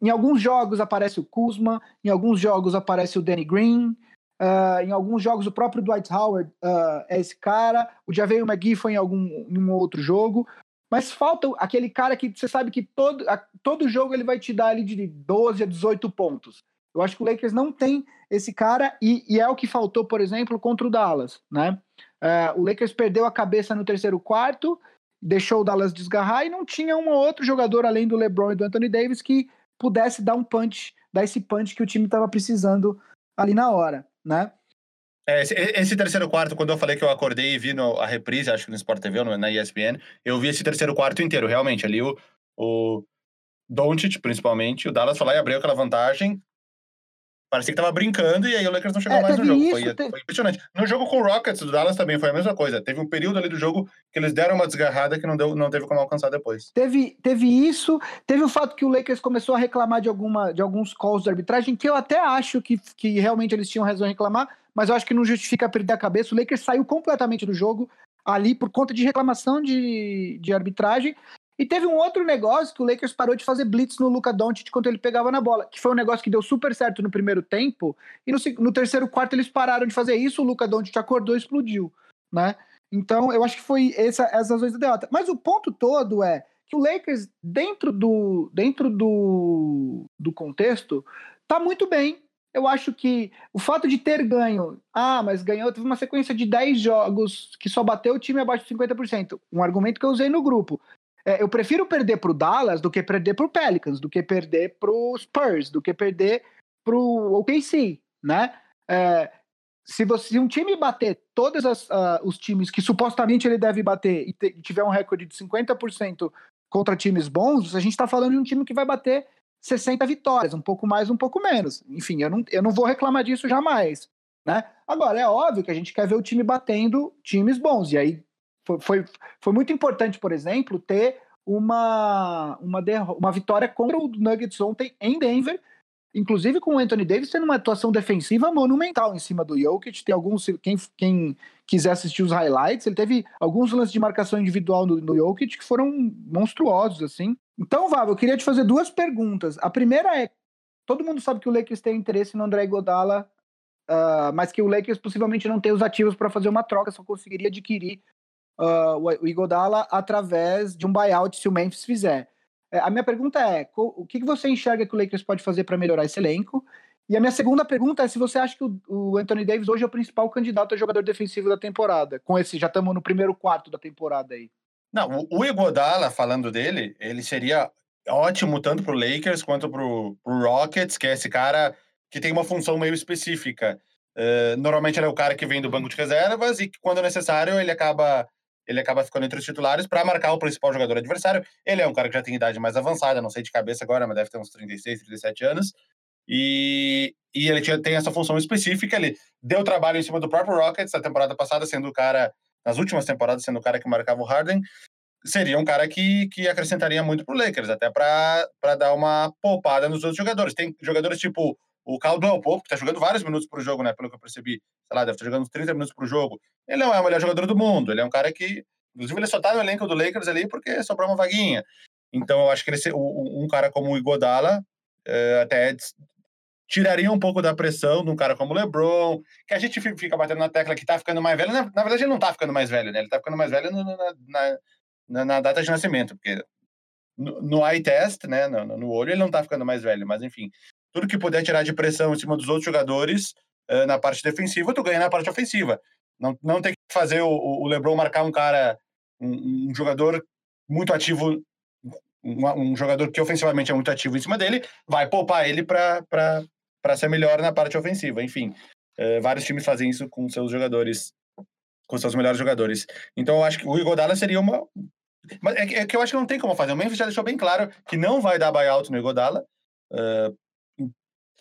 Em alguns jogos aparece o Kuzma, em alguns jogos aparece o Danny Green, uh, em alguns jogos o próprio Dwight Howard uh, é esse cara, o Javeio McGee foi em algum em um outro jogo, mas falta aquele cara que você sabe que todo, a, todo jogo ele vai te dar ali de 12 a 18 pontos. Eu acho que o Lakers não tem esse cara e, e é o que faltou, por exemplo, contra o Dallas, né? Uh, o Lakers perdeu a cabeça no terceiro quarto, deixou o Dallas desgarrar e não tinha um outro jogador além do LeBron e do Anthony Davis que pudesse dar um punch, dar esse punch que o time estava precisando ali na hora, né? É, esse, esse, terceiro quarto, quando eu falei que eu acordei e vi no, a reprise, acho que no Sport TV ou na ESPN, eu vi esse terceiro quarto inteiro, realmente. Ali o, o Doncic, principalmente, o Dallas foi lá e abriu aquela vantagem, Parecia que tava brincando e aí o Lakers não chegou é, mais no jogo. Isso, foi, teve... foi, impressionante. No jogo com o Rockets do Dallas também foi a mesma coisa. Teve um período ali do jogo que eles deram uma desgarrada que não, deu, não teve como alcançar depois. Teve, teve isso, teve o fato que o Lakers começou a reclamar de, alguma, de alguns calls de arbitragem, que eu até acho que, que realmente eles tinham razão em reclamar, mas eu acho que não justifica perder a cabeça. O Lakers saiu completamente do jogo ali por conta de reclamação de, de arbitragem. E teve um outro negócio que o Lakers parou de fazer blitz no Luca Doncic quando ele pegava na bola, que foi um negócio que deu super certo no primeiro tempo, e no, no terceiro quarto eles pararam de fazer isso, o Luca Doncic acordou e explodiu, né? Então, eu acho que foi essa, essas razões da derrota. Mas o ponto todo é que o Lakers, dentro do, dentro do, do contexto, tá muito bem. Eu acho que o fato de ter ganho, ah, mas ganhou, teve uma sequência de 10 jogos que só bateu o time abaixo de 50%. Um argumento que eu usei no grupo. É, eu prefiro perder para o Dallas do que perder para o Pelicans, do que perder para o Spurs, do que perder para o OKC, né? É, se, você, se um time bater todos uh, os times que supostamente ele deve bater e, te, e tiver um recorde de 50% contra times bons, a gente está falando de um time que vai bater 60 vitórias, um pouco mais, um pouco menos. Enfim, eu não, eu não vou reclamar disso jamais. Né? Agora, é óbvio que a gente quer ver o time batendo times bons, e aí foi, foi, foi muito importante, por exemplo, ter uma, uma, uma vitória contra o Nuggets ontem em Denver, inclusive com o Anthony Davis tendo uma atuação defensiva monumental em cima do Jokic. Tem alguns, quem, quem quiser assistir os highlights, ele teve alguns lances de marcação individual no, no Jokic que foram monstruosos, assim. Então, Vava, eu queria te fazer duas perguntas. A primeira é: todo mundo sabe que o Lakers tem interesse no André Godala, uh, mas que o Lakers possivelmente não tem os ativos para fazer uma troca, só conseguiria adquirir uh, o Igodala através de um buyout se o Memphis fizer. É, a minha pergunta é: o que você enxerga que o Lakers pode fazer para melhorar esse elenco? E a minha segunda pergunta é se você acha que o, Anthony Davis hoje é o principal candidato a jogador defensivo da temporada. Com esse, já estamos no primeiro quarto da temporada aí. Não, o, Igodala, falando dele, ele seria ótimo tanto para o Lakers quanto para o Rockets, que é esse cara que tem uma função meio específica. Uh, normalmente ele é o cara que vem do banco de reservas e que, quando necessário, ele acaba ele acaba ficando entre os titulares para marcar o principal jogador adversário. Ele é um cara que já tem idade mais avançada, não sei de cabeça agora, mas deve ter uns 36, 37 anos. E, e ele tinha, tem essa função específica. Ele deu trabalho em cima do próprio Rockets na temporada passada, sendo o cara, nas últimas temporadas, sendo o cara que marcava o Harden. Seria um cara que, que acrescentaria muito pro Lakers, até para dar uma poupada nos outros jogadores. Tem jogadores tipo o Caldwell Pope, que tá jogando vários minutos pro jogo, né? Pelo que eu percebi. Sei lá, deve estar jogando uns 30 minutos pro jogo. Ele não é o melhor jogador do mundo. Ele é um cara que. Inclusive, ele só tá no elenco do Lakers ali porque sobrou uma vaguinha. Então, eu acho que ele, um cara como o Igodala é, até tiraria um pouco da pressão de um cara como o LeBron, que a gente fica batendo na tecla que tá ficando mais velho. Na, verdade, ele não tá ficando mais velho, né? Ele tá ficando mais velho na, na, na, data de nascimento, porque no, no eye test, né, no, no olho, ele não tá ficando mais velho, mas enfim tudo que puder tirar de pressão em cima dos outros jogadores uh, na parte defensiva, tu ganha na parte ofensiva. Não, não tem que fazer o, o LeBron marcar um cara, um, um jogador muito ativo, um, um, jogador que ofensivamente é muito ativo em cima dele, vai poupar ele para ser melhor na parte ofensiva. Enfim, uh, vários times fazem isso com seus jogadores, com seus melhores jogadores. Então eu acho que o Igodala seria uma. Mas é que, é que eu acho que não tem como fazer. O Memphis já deixou bem claro que não vai dar buyout no Igodala. Uh,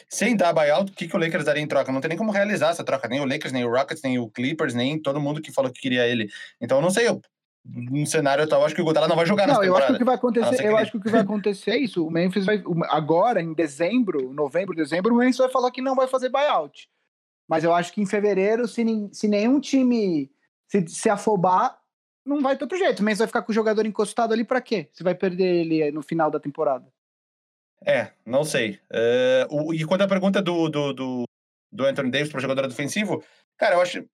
sem dar buyout, o que, que o Lakers daria em troca? Não tem nem como realizar essa troca, nem o Lakers, nem o Rockets, nem o Clippers, nem todo mundo que falou que queria ele. Então, eu não sei, eu, num cenário atual, acho que o Godala não vai jogar não, nessa eu acho que temporada. o que vai acontecer, eu acho que o que vai acontecer é isso. O Memphis vai agora em dezembro, novembro, dezembro, o Memphis vai falar que não vai fazer buyout. Mas eu acho que em fevereiro, se, se nenhum time se, se afobar, não vai ter outro jeito. O Memphis vai ficar com o jogador encostado ali pra quê? Você vai perder ele no final da temporada. É, não sei. É, o- e quanto à pergunta do, do, do, do Anthony Davis para jogador defensivo, cara, eu acho.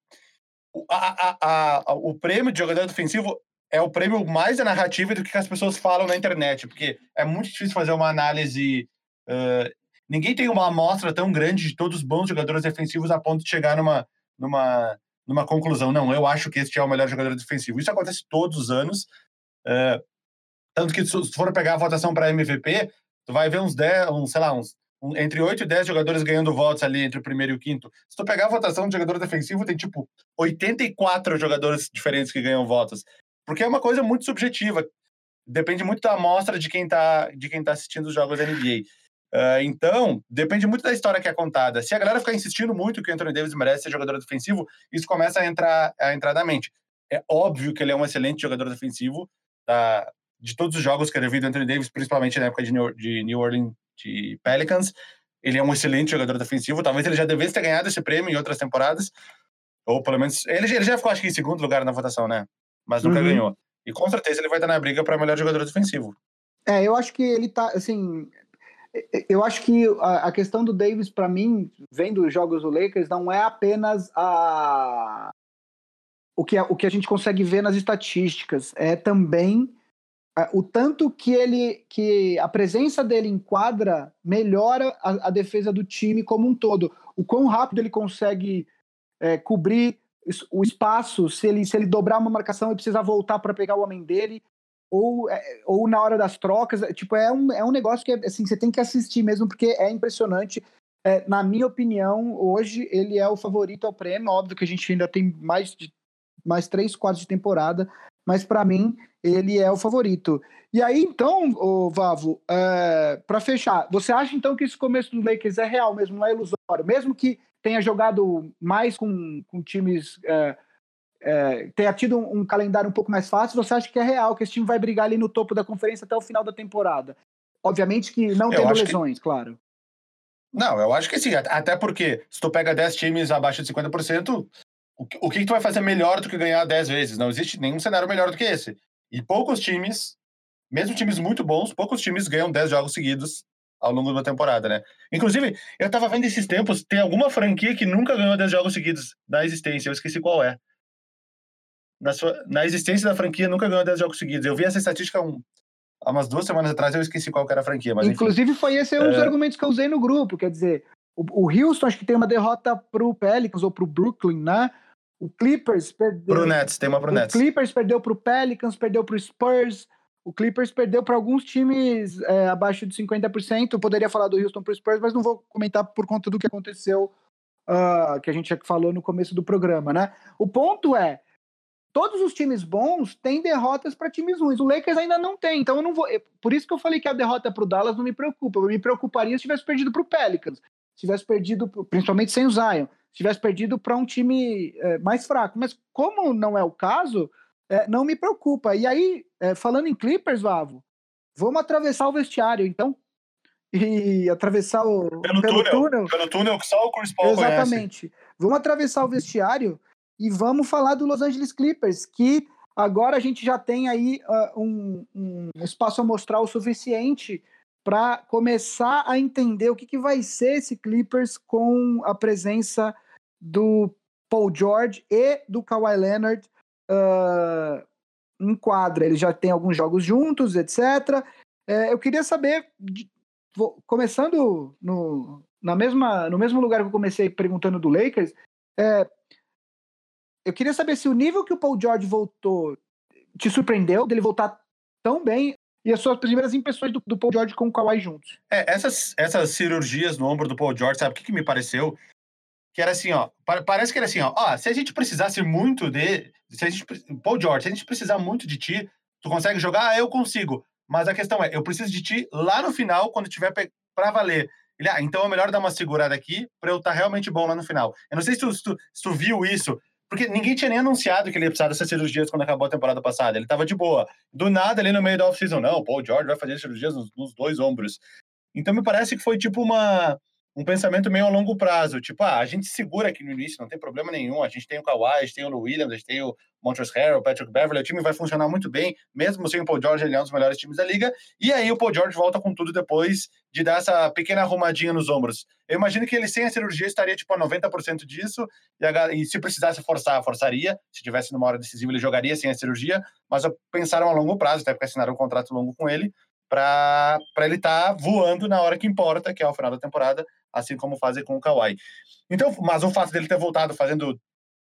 a- a- a- o prêmio de jogador defensivo é o prêmio mais da narrativa do que as pessoas falam na internet, porque é muito difícil fazer uma análise. eh, ninguém tem uma amostra tão grande de todos os bons jogadores defensivos a ponto de chegar numa, numa, numa conclusão. Não, eu acho que este é o melhor jogador defensivo. Isso acontece todos os anos. eh, tanto que se for pegar a votação para MVP, tu vai ver uns 10, uns, sei lá, uns um- entre 8 e 10 jogadores ganhando votos ali entre o primeiro e o quinto. Se tu pegar a votação de jogador defensivo, tem tipo 84 jogadores diferentes que ganham votos. Porque é uma coisa muito subjetiva. Depende muito da amostra de quem tá, de quem tá assistindo os jogos da NBA. Ah, então, depende muito da história que é contada. Se a galera ficar insistindo muito que o Anthony Davis merece ser jogador defensivo, isso começa a entrar, a entrar na mente. É óbvio que ele é um excelente jogador defensivo, tá? De todos os jogos que eu vi do Anthony Davis, principalmente na época de New, de New Orleans, de Pelicans, ele é um excelente jogador defensivo. Talvez ele já devesse ter ganhado esse prêmio em outras temporadas, ou pelo menos ele, ele já ficou acho que em segundo lugar na votação, né? Mas nunca Uhum. ganhou. E com certeza ele vai estar na briga para melhor jogador defensivo. É, eu acho que ele tá, assim, eu acho que a, a questão do Davis, pra mim, vendo os jogos do Lakers, não é apenas a o que, a- o que a gente consegue ver nas estatísticas, é também o tanto que ele que a presença dele em quadra melhora a, a defesa do time como um todo. O quão rápido ele consegue é, cobrir o espaço, se ele, se ele dobrar uma marcação e precisar voltar para pegar o homem dele, ou, é, ou na hora das trocas. é, Tipo, é um, é um negócio que assim, você tem que assistir mesmo, porque é impressionante. É, na minha opinião, hoje ele é o favorito ao prêmio. Óbvio que a gente ainda tem mais de mais três quartos de temporada, mas para mim ele é o favorito. E aí, então, ô, Vavo, para fechar, você acha então que esse começo do Lakers é real mesmo, não é ilusório? Mesmo que tenha jogado mais com, com times. é, é, tenha tido um, um calendário um pouco mais fácil, você acha que é real, que esse time vai brigar ali no topo da conferência até o final da temporada? Obviamente que não tendo acho que- lesões, claro. Não, eu acho que sim. at- Até porque se tu pega 10 times abaixo de 50%, o que, o que tu vai fazer melhor do que ganhar 10 vezes? Não existe nenhum cenário melhor do que esse. E poucos times, mesmo times muito bons, poucos times ganham 10 jogos seguidos ao longo de uma temporada, né? Inclusive, eu tava vendo esses tempos, tem alguma franquia que nunca ganhou 10 jogos seguidos na existência, eu esqueci qual é. Na, sua, na existência da franquia, nunca ganhou 10 jogos seguidos. Eu vi essa estatística um, há umas duas semanas atrás, eu esqueci qual era a franquia, mas enfim. Inclusive, foi esse um dos É. argumentos que eu usei no grupo. Quer dizer, o, o Houston acho que tem uma derrota pro Pelicans ou pro Brooklyn, né? O Clippers perdeu. Pro Nets, tem uma pro o Nets. Clippers perdeu pro Pelicans, perdeu pro Spurs. O Clippers perdeu para alguns times é, abaixo de 50%. Eu poderia falar do Houston pro Spurs, mas não vou comentar por conta do que aconteceu, ah, que a gente já falou no começo do programa, né? O ponto é, todos os times bons têm derrotas para times ruins. O Lakers ainda não tem, então eu não vou. Por isso que eu falei que a derrota para o Dallas não me preocupa. Eu me preocuparia se tivesse perdido para o Pelicans, se tivesse perdido, principalmente sem o Zion, tivesse perdido para um time é, mais fraco. Mas como não é o caso, é, não me preocupa. E aí, é, falando em Clippers, Vavo, vamos atravessar o vestiário, então. E atravessar o Pelo, túnel, Pelo túnel que só o Chris Paul conhece. Exatamente. Vamos atravessar o vestiário e vamos falar do Los Angeles Clippers, que agora a gente já tem aí ah, um, um espaço amostral suficiente para começar a entender o que, que vai ser esse Clippers com a presença do Paul George e do Kawhi Leonard ah, em quadra. Eles já têm alguns jogos juntos, etc. É, eu queria saber, vou- começando no, na mesma, no mesmo lugar que eu comecei perguntando do Lakers, é, eu queria saber se o nível que o Paul George voltou te surpreendeu, dele voltar tão bem, e as suas primeiras impressões do, do Paul George com o Kawhi juntos. É, essas, essas cirurgias no ombro do Paul George, sabe o que, que me pareceu? Que era assim, ó. pa- Parece que era assim, ó. ó se a gente precisasse muito de. Se a gente, Paul George, se a gente precisar muito de ti, tu consegue jogar? Ah, eu consigo. Mas a questão é, eu preciso de ti lá no final, quando tiver pra valer. Ele, ah, então é melhor dar uma segurada aqui pra eu estar realmente bom lá no final. Eu não sei se tu, se tu, se tu viu isso porque ninguém tinha nem anunciado que ele ia precisar dessas cirurgias quando acabou a temporada passada. Ele tava de boa. Do nada, ali no meio da off-season, não, o George vai fazer cirurgias nos, nos dois ombros. Então me parece que foi tipo uma um pensamento meio a longo prazo, tipo, ah, a gente segura aqui no início, não tem problema nenhum, a gente tem o Kawhi, a gente tem o Williams, a gente tem o Montrezl Harrell, o Patrick Beverly, o time vai funcionar muito bem, mesmo sem o Paul George, ele é um dos melhores times da liga, e aí o Paul George volta com tudo depois de dar essa pequena arrumadinha nos ombros. Eu imagino que ele sem a cirurgia estaria tipo a 90% disso, e, a, e, se precisasse forçar, forçaria, se tivesse numa hora decisiva ele jogaria sem a cirurgia, mas pensaram a longo prazo, até porque assinaram um contrato longo com ele, para ele estar tá voando na hora que importa, que é o final da temporada, assim como fazem com o Kawhi. Então, mas o fato dele ter voltado fazendo,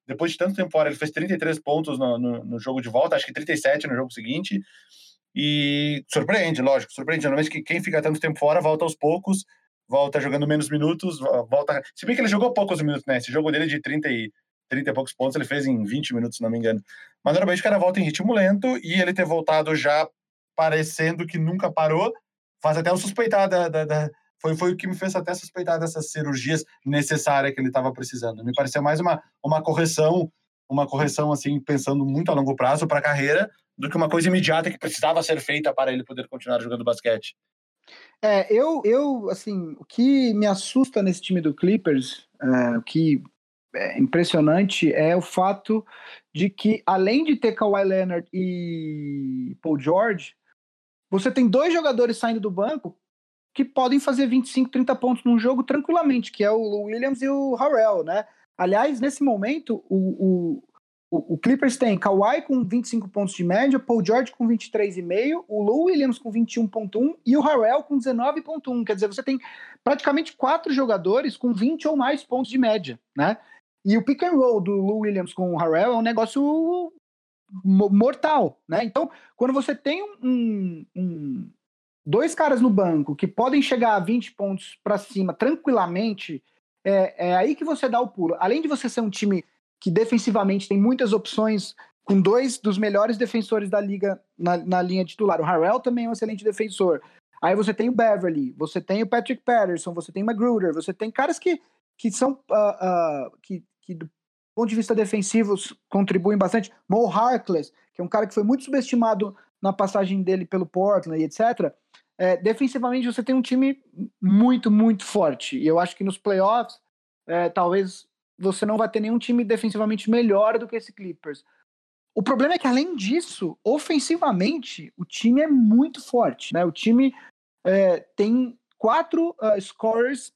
depois de tanto tempo fora, ele fez 33 pontos no, no, no, jogo de volta, acho que 37 no jogo seguinte, e surpreende, lógico, surpreende. Normalmente que quem fica tanto tempo fora volta aos poucos, volta jogando menos minutos, volta. Se bem que ele jogou poucos minutos, né? Esse jogo dele de 30 e, 30 e poucos pontos ele fez em 20 minutos, se não me engano. Mas normalmente o cara volta em ritmo lento e ele ter voltado já parecendo que nunca parou, faz até eu suspeitar da, da, da foi, foi o que me fez até suspeitar dessas cirurgias necessárias que ele estava precisando. Me pareceu mais uma, uma correção, uma correção assim, pensando muito a longo prazo para a carreira, do que uma coisa imediata que precisava ser feita para ele poder continuar jogando basquete. É, eu, eu, assim, o que me assusta nesse time do Clippers, é, o que é impressionante é o fato de que, além de ter Kawhi Leonard e Paul George, você tem dois jogadores saindo do banco que podem fazer 25, 30 pontos num jogo tranquilamente, que é o Williams e o Harrell, né? Aliás, nesse momento, o, o, o Clippers tem Kawhi com 25 pontos de média, Paul George com 23,5, o Lou Williams com 21,1 e o Harrell com 19,1. Quer dizer, você tem praticamente quatro jogadores com 20 ou mais pontos de média, né? E o pick and roll do Lou Williams com o Harrell é um negócio mortal, né? Então, quando você tem um, um, dois caras no banco que podem chegar a 20 pontos para cima tranquilamente, é, é, aí que você dá o pulo. Além de você ser um time que defensivamente tem muitas opções, com dois dos melhores defensores da liga na, na linha titular. O Harrell também é um excelente defensor. Aí você tem o Beverly, você tem o Patrick Patterson, você tem o Magruder, você tem caras que, que são uh, uh, que, que do ponto de vista defensivo contribuem bastante. Mo Harkless, que é um cara que foi muito subestimado na passagem dele pelo Portland e etc. É, defensivamente você tem um time muito, muito forte. E eu acho que nos playoffs, é, talvez você não vai ter nenhum time defensivamente melhor do que esse Clippers. O problema é que, além disso, ofensivamente, o time é muito forte. Né? O time é, tem quatro uh, scorers,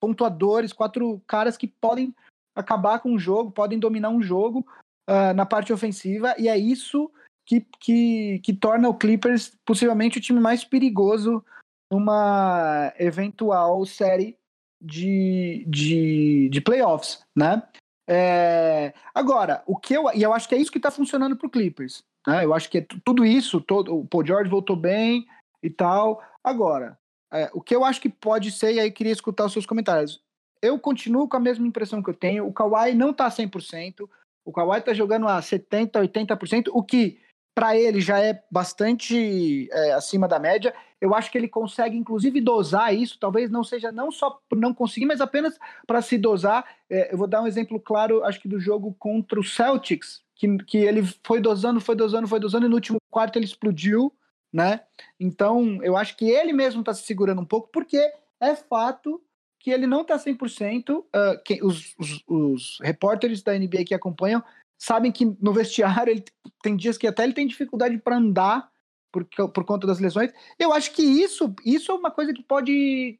pontuadores, quatro caras que podem acabar com o jogo, podem dominar um jogo uh, na parte ofensiva, e é isso que, que, que torna o Clippers possivelmente o time mais perigoso numa eventual série de, de, de playoffs, né? É, agora, o que eu, e eu acho que é isso que está funcionando para o Clippers. Né? Eu acho que é tudo isso, todo, o Paul George voltou bem e tal. Agora, é, o que eu acho que pode ser, e aí queria escutar os seus comentários. Eu continuo com a mesma impressão que eu tenho. O Kawhi não está 100%. O Kawhi está jogando a 70%, 80%, o que para ele já é bastante é, acima da média. Eu acho que ele consegue, inclusive, dosar isso. Talvez não seja não só por não conseguir, mas apenas para se dosar. É, eu vou dar um exemplo claro, acho que do jogo contra o Celtics, que, que ele foi dosando, foi dosando, foi dosando, e no último quarto ele explodiu, né? Então, eu acho que ele mesmo está se segurando um pouco, porque é fato que ele não está 100%. Uh, que, os, os, os repórteres da NBA que acompanham sabem que no vestiário ele tem dias que até ele tem dificuldade para andar por, por conta das lesões. Eu acho que isso, isso é uma coisa que pode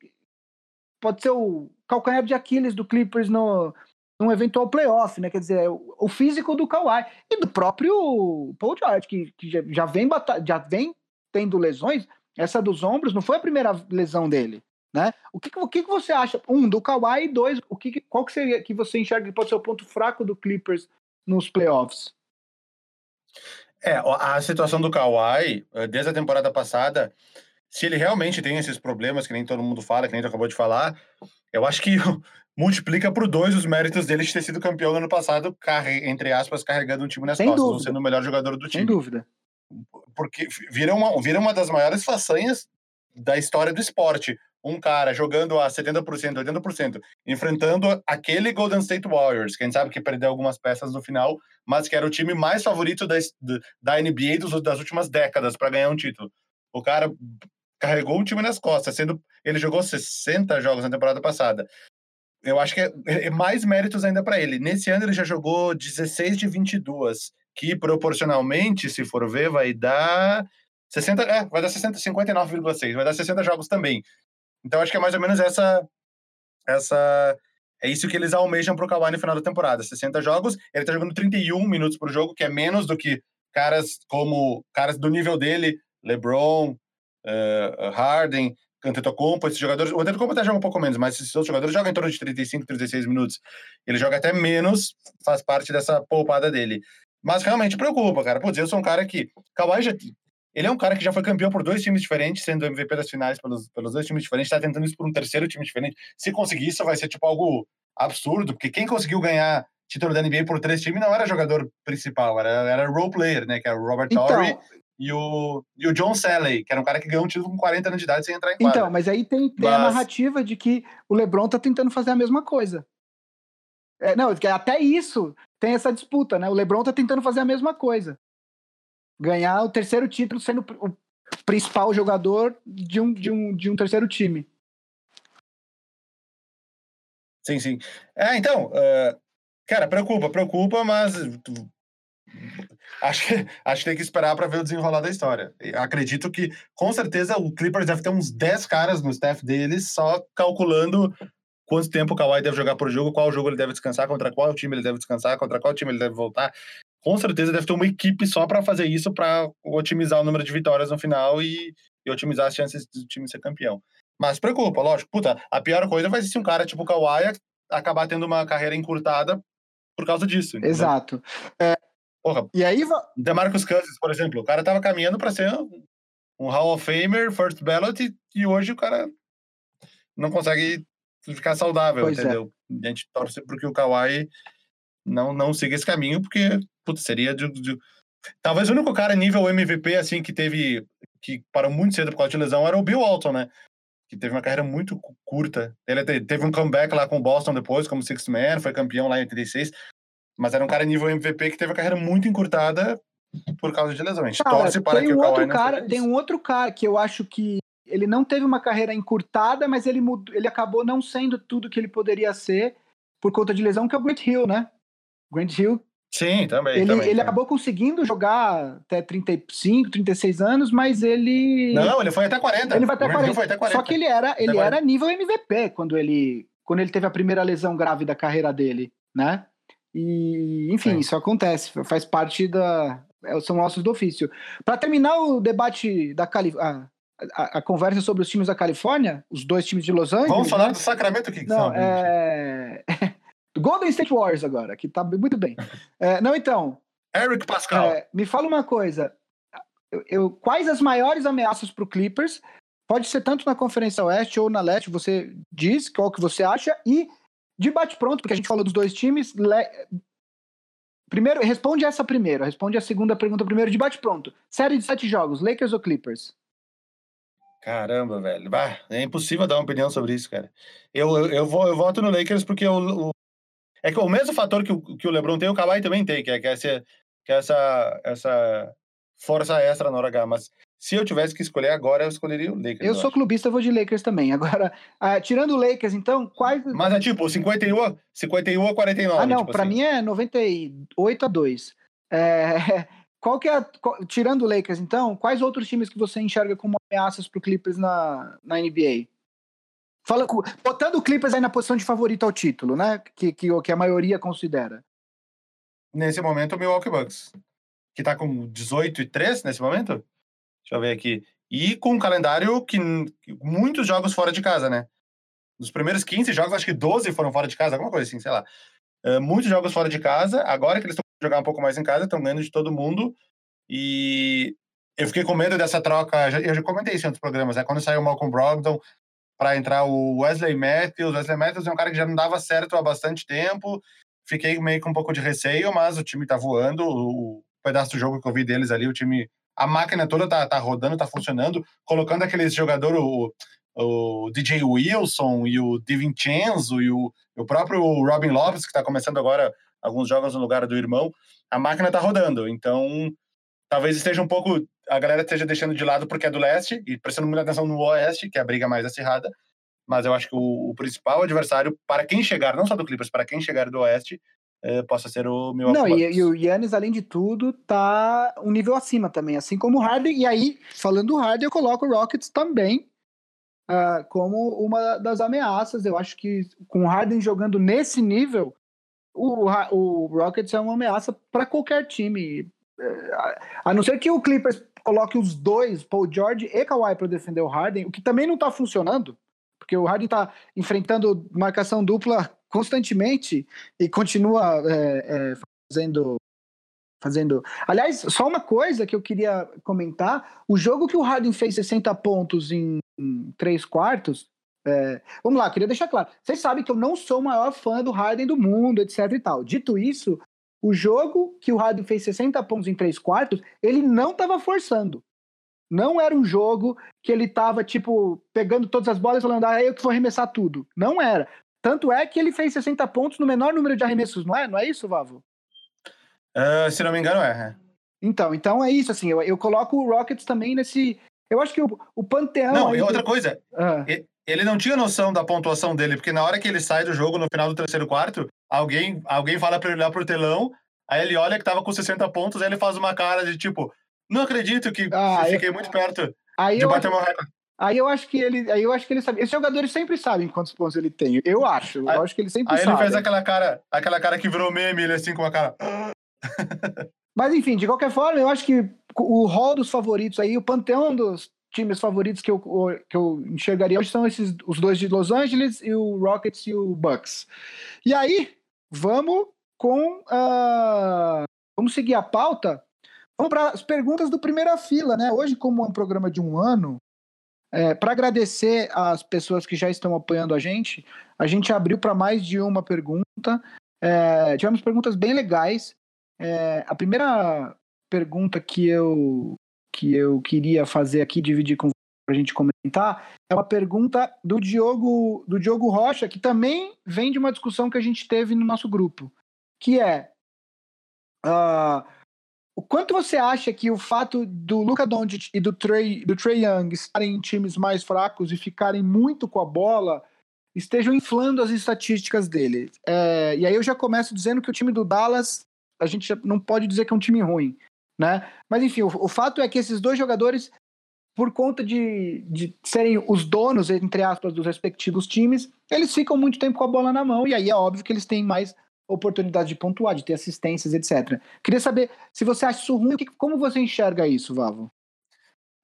pode ser o calcanhar de Aquiles do Clippers no num eventual playoff, né? Quer dizer, o, o físico do Kawhi e do próprio Paul George, que, que já, já, vem já vem tendo lesões. Essa dos ombros não foi a primeira lesão dele, né? O que, o que você acha? Um, do Kawhi e dois, o que, qual que seria que você enxerga que pode ser o ponto fraco do Clippers nos playoffs. É, a situação do Kawhi, eh, desde a temporada passada, se ele realmente tem esses problemas que nem todo mundo fala, que nem tu acabou de falar, eu acho que multiplica por dois os méritos dele de ter sido campeão no ano passado, entre aspas, carregando um time nas Sem costas, dúvida. sendo o melhor jogador do time. Sem dúvida. Porque vira uma, vira uma das maiores façanhas da história do esporte. Um cara jogando a 70%, 80%, enfrentando aquele Golden State Warriors, que a gente sabe que perdeu algumas peças no final, mas que era o time mais favorito da, da NBA dos, das últimas décadas para ganhar um título. O cara carregou o time nas costas, sendo ele jogou 60 jogos na temporada passada. Eu acho que é, é mais méritos ainda para ele. Nesse ano ele já jogou 16 de 22, que proporcionalmente, se for ver, vai dar 60, é, vai dar 60, 59,6, vai dar 60 jogos também. Então acho que é mais ou menos essa essa é isso que eles almejam para Kawhi no final da temporada, 60 jogos, ele está jogando 31 minutos por jogo, que é menos do que caras como caras do nível dele, LeBron, uh, Harden, Antetokounmpo, esses jogadores, o Antetokounmpo até joga um pouco menos, mas esses outros jogadores jogam em torno de 35, 36 minutos. Ele joga até menos, faz parte dessa poupada dele. Mas realmente preocupa, cara. Putz, eu sou um cara que. Kawhi já, ele é um cara que já foi campeão por dois times diferentes, sendo MVP das finais pelos, pelos dois times diferentes, está tentando isso por um terceiro time diferente. Se conseguir isso, vai ser tipo algo absurdo, porque quem conseguiu ganhar título da NBA por três times não era jogador principal, era, era role player, né? Que era o Robert então, Torrey e o, e o John Salley, que era um cara que ganhou um título com 40 anos de idade sem entrar em quadra. Então, mas aí tem, tem mas... a narrativa de que o LeBron tá tentando fazer a mesma coisa. É, não, até isso tem essa disputa, né? O LeBron tá tentando fazer a mesma coisa ganhar o terceiro título sendo o principal jogador de um, de um, de um terceiro time. Sim, sim. É, então, uh, cara, preocupa, preocupa, mas acho que, acho que tem que esperar para ver o desenrolar da história. Acredito que, com certeza, o Clippers deve ter uns 10 caras no staff deles só calculando quanto tempo o Kawhi deve jogar por jogo, qual jogo ele deve descansar, contra qual time ele deve descansar, contra qual time ele deve voltar com certeza deve ter uma equipe só para fazer isso, para otimizar o número de vitórias no final e, e, otimizar as chances do time ser campeão. Mas preocupa, lógico. Puta, a pior coisa vai ser se um cara tipo o Kawhi acabar tendo uma carreira encurtada por causa disso. Entendeu? Exato. É, Porra, e aí... DeMarcus Cousins, por exemplo, o cara tava caminhando para ser um Hall of Famer, first ballot, e, e hoje o cara não consegue ficar saudável, pois é. entendeu? É. A gente torce porque o Kawhi não, não siga esse caminho, porque putz, seria de, de, Talvez o único cara nível MVP, assim, que teve. que parou muito cedo por causa de lesão era o Bill Walton, né? Que teve uma carreira muito curta. Ele teve um comeback lá com o Boston depois, como Sixth Man, foi campeão lá em 86. Mas era um cara nível MVP que teve a carreira muito encurtada por causa de lesão. A gente cara, torce para que um o outro cara, Tem um outro cara que eu acho que ele não teve uma carreira encurtada, mas ele, mudou, ele acabou não sendo tudo que ele poderia ser por conta de lesão, que é o Grant Hill, né? Grant Hill Sim, também. Ele, também, ele acabou conseguindo jogar até 35, 36 anos, mas ele. Não, ele foi até 40. Ele foi até, 40. Foi até 40. Só que ele era, ele era nível MVP quando ele, quando ele teve a primeira lesão grave da carreira dele, né? E, enfim, Sim. isso acontece, faz parte da. É, são ossos do ofício. Para terminar o debate da Califórnia. A, a, conversa sobre os times da Califórnia, os dois times de Los Angeles. Vamos falar né? do Sacramento aqui. Não, é... Golden State Warriors agora, que tá muito bem. É, não, então. Eric Pascal. É, me fala uma coisa. Eu, eu, quais as maiores ameaças para o Clippers? Pode ser tanto na Conferência Oeste ou na Leste, você diz qual que você acha. E de bate-pronto, porque a gente falou dos dois times. Le... Primeiro, responde essa primeiro. Responde a segunda pergunta primeiro de bate-pronto. Série de sete jogos, Lakers ou Clippers? Caramba, velho. Bah, é impossível dar uma opinião sobre isso, cara. Eu, eu, eu, vou, eu voto no Lakers porque o, é que o mesmo fator que o, que o LeBron tem, o Kawhi também tem, que é, que é, essa, que é essa, essa força extra na hora H. Mas se eu tivesse que escolher agora, eu escolheria o Lakers. Eu, eu sou acho. clubista, vou de Lakers também. Agora, ah, tirando o Lakers, então, quais. Mas é tipo 51, 51 a 49. Ah, não, tipo pra assim. mim é 98 a 2. É, qual que é. Qual, tirando o Lakers, então, quais outros times que você enxerga como ameaças pro Clippers na, na NBA? Fala, botando o Clippers aí na posição de favorito ao título, né? Que, que, que a maioria considera. Nesse momento, o Milwaukee Bucks. Que tá com 18 e 3 nesse momento. Deixa eu ver aqui. E com um calendário que muitos jogos fora de casa, né? Nos primeiros 15 jogos, acho que 12 foram fora de casa, alguma coisa assim, sei lá. Uh, muitos jogos fora de casa. Agora que eles estão jogando um pouco mais em casa, estão ganhando de todo mundo. E eu fiquei com medo dessa troca. Eu já comentei isso em outros programas, né? Quando saiu o Malcolm Brogdon, para entrar o Wesley Matthews. Wesley Matthews é um cara que já não dava certo há bastante tempo. Fiquei meio com um pouco de receio, mas o time tá voando. O pedaço do jogo que eu vi deles ali, o time. A máquina toda tá, tá rodando, tá funcionando, colocando aqueles jogador, o o DJ Wilson e o DiVincenzo e o, o próprio Robin Lopes, que está começando agora alguns jogos no lugar do irmão, a máquina está rodando. Então, talvez esteja um pouco. A galera esteja deixando de lado porque é do leste e prestando muita atenção no oeste, que é a briga mais acirrada. Mas eu acho que o, o principal adversário, para quem chegar, não só do Clippers, para quem chegar do oeste, é, possa ser o meu Não, e, e, o Yannis, além de tudo, tá um nível acima também, assim como o Harden. E aí, falando do Harden, eu coloco o Rockets também uh, como uma das ameaças. Eu acho que com o Harden jogando nesse nível, o, o Rockets é uma ameaça para qualquer time. É, a não ser que o Clippers coloque os dois, Paul George e Kawhi, para defender o Harden, o que também não está funcionando, porque o Harden está enfrentando marcação dupla constantemente e continua é, é, fazendo fazendo. Aliás, só uma coisa que eu queria comentar: o jogo que o Harden fez 60 pontos em, em três quartos. É... vamos lá, queria deixar claro. Vocês sabem que eu não sou o maior fã do Harden do mundo, etc e tal. Dito isso, o jogo que o Harden fez 60 pontos em três quartos, ele não estava forçando. Não era um jogo que ele estava, tipo, pegando todas as bolas e falando, ah, eu que vou arremessar tudo. Não era. Tanto é que ele fez 60 pontos no menor número de arremessos, não é? Não é isso, Vavo? Uh, se não me engano, é. Então, então é isso, assim, eu, eu coloco o Rockets também nesse. Eu acho que o, o Panteão. Não, e outra coisa, ah. Ele não tinha noção da pontuação dele, porque na hora que ele sai do jogo, no final do terceiro quarto, alguém, alguém fala pra ele olhar pro telão, aí ele olha que tava com 60 pontos, aí ele faz uma cara de tipo, não acredito que ah, fiquei eu... muito perto aí de bater acho... meu recorde. Aí eu acho que ele, aí eu acho que ele sabe. Esses jogadores sempre sabem quantos pontos ele tem. Eu acho. Eu acho que ele sempre aí sabe. Aí ele fez aquela cara, aquela cara que virou meme, ele assim com a cara. Mas enfim, de qualquer forma, eu acho que o hall dos favoritos aí, o panteão dos times favoritos que eu, que eu enxergaria hoje são esses os dois de Los Angeles e o Rockets e o Bucks. E aí, vamos com uh, vamos seguir a pauta. Vamos para as perguntas do primeira fila, né? Hoje, como é um programa de um ano, é, para agradecer às pessoas que já estão apoiando a gente, a gente abriu para mais de uma pergunta. É, tivemos perguntas bem legais. É, a primeira pergunta que eu, que eu queria fazer aqui, dividir com para a gente comentar, é uma pergunta do Diogo, do Diogo Rocha, que também vem de uma discussão que a gente teve no nosso grupo, que é uh, o quanto você acha que o fato do Luca Doncic e do Trey, do Trey Young estarem em times mais fracos e ficarem muito com a bola estejam inflando as estatísticas dele? É, e aí eu já começo dizendo que o time do Dallas a gente não pode dizer que é um time ruim, né? Mas enfim, o, o fato é que esses dois jogadores, por conta de, de serem os donos, entre aspas, dos respectivos times, eles ficam muito tempo com a bola na mão, e aí é óbvio que eles têm mais oportunidade de pontuar, de ter assistências, etc. Queria saber se você acha isso ruim, como você enxerga isso, Vavo?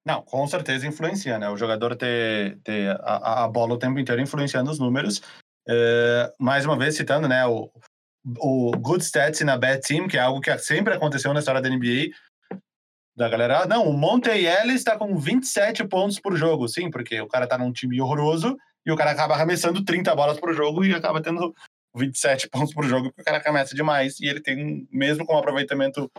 Não, com certeza influencia, né? O jogador ter, ter a, a bola o tempo inteiro influenciando os números. É, mais uma vez, citando, né, o, o good stats na bad team, que é algo que sempre aconteceu na história da NBA. Da galera, ah, não, o Monte Ellis está com 27 pontos por jogo. Sim, porque o cara tá num time horroroso e o cara acaba arremessando 30 bolas por jogo e acaba tendo 27 pontos por jogo, porque o cara arremessa demais e ele tem, mesmo com um aproveitamento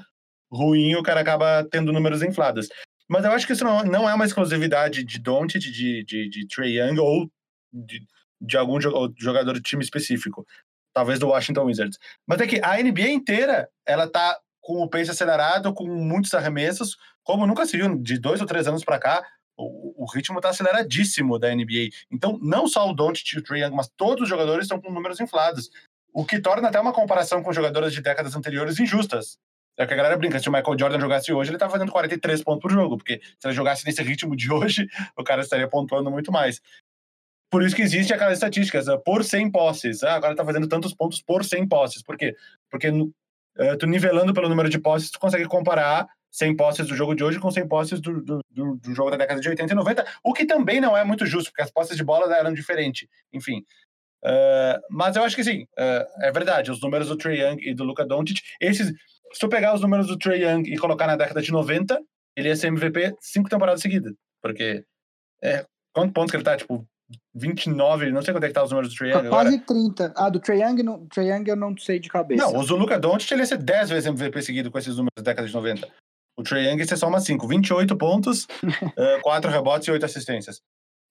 ruim, o cara acaba tendo números inflados. Mas eu acho que isso não, não é uma exclusividade de Doncic, de, de, de Trey Young ou de, de algum jogador de time específico talvez do Washington Wizards. Mas é que a NBA inteira, ela tá com o pace acelerado, com muitos arremessos, como nunca se viu de dois ou três anos para cá, o, o, ritmo tá aceleradíssimo da NBA. Então, não só o Doncic e o Trae Young, mas todos os jogadores estão com números inflados, o que torna até uma comparação com jogadores de décadas anteriores injustas. É que a galera brinca, se o Michael Jordan jogasse hoje, ele tá fazendo 43 pontos por jogo, porque se ele jogasse nesse ritmo de hoje, o cara estaria pontuando muito mais. Por isso que existe aquelas estatísticas, uh, por 100 posses. Ah, agora tá fazendo tantos pontos por 100 posses. Por quê? Porque uh, tu nivelando pelo número de posses, tu consegue comparar 100 posses do jogo de hoje com 100 posses do, do, do, do, jogo da década de 80 e 90, o que também não é muito justo, porque as posses de bola eram diferentes. Enfim. Uh, mas eu acho que sim, uh, é verdade. Os números do Trey Young e do Luka Doncic, esses, se tu pegar os números do Trey Young e colocar na década de 90, ele ia ser MVP cinco temporadas seguidas. Porque é, quantos pontos que ele tá? Tipo, 29, não sei quanto é que tá os números do Trae Young Quase agora. 30. Ah, do Trae Young, não, Trae Young eu não sei de cabeça. Não, o Luka Doncic ele ia ser 10 vezes MVP seguido com esses números da década de 90. O Trae Young ia ser só uma 5. 28 pontos, uh, 4 rebotes e 8 assistências.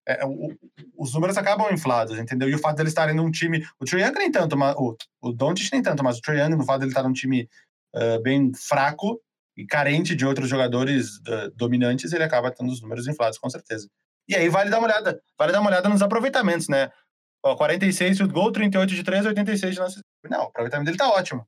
é, o, os números acabam inflados, entendeu? E o fato dele estarem num time. O Trae Young nem tanto, mas, o, o Doncic nem tanto, mas o Trae Young, no fato dele estar num time uh, bem fraco e carente de outros jogadores uh, dominantes, ele acaba tendo os números inflados, com certeza. E aí vale dar uma olhada, vale dar uma olhada nos aproveitamentos, né? Ó, 46 de gol, 38 de 3, 86 de lance. Não, o aproveitamento dele tá ótimo.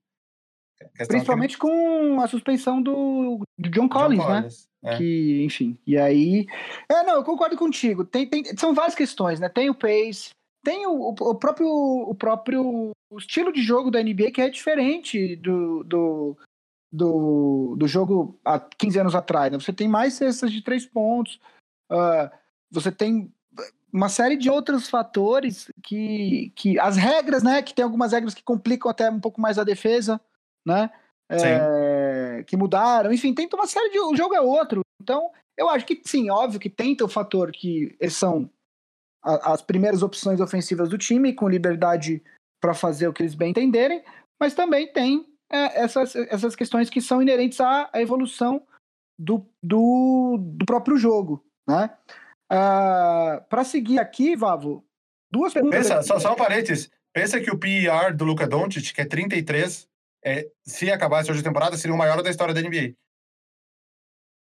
Principalmente com a suspensão do, do John Collins, John Collins né? É. Que, enfim. E aí. É, não, eu concordo contigo. Tem, tem, são várias questões, né? Tem o pace, tem o, o, próprio, o próprio o estilo de jogo da NBA que é diferente do, do, do, do jogo há 15 anos atrás. Né? Você tem mais cestas de três pontos, uh, você tem uma série de outros fatores que, que as regras, né, que tem algumas regras que complicam até um pouco mais a defesa, né, é, que mudaram, enfim, tem uma série de. O jogo é outro. Então, eu acho que sim, óbvio que tem o fator que são a, as primeiras opções ofensivas do time, com liberdade para fazer o que eles bem entenderem, mas também tem é, essas, essas questões que são inerentes à, à evolução do, do, do, próprio jogo. Né? Ah, para seguir aqui, Vavo, duas perguntas. Pensa, só, só um parênteses. Pensa que o PER do Luca Doncic, que é 33, é, se acabasse hoje a temporada, seria o maior da história da NBA.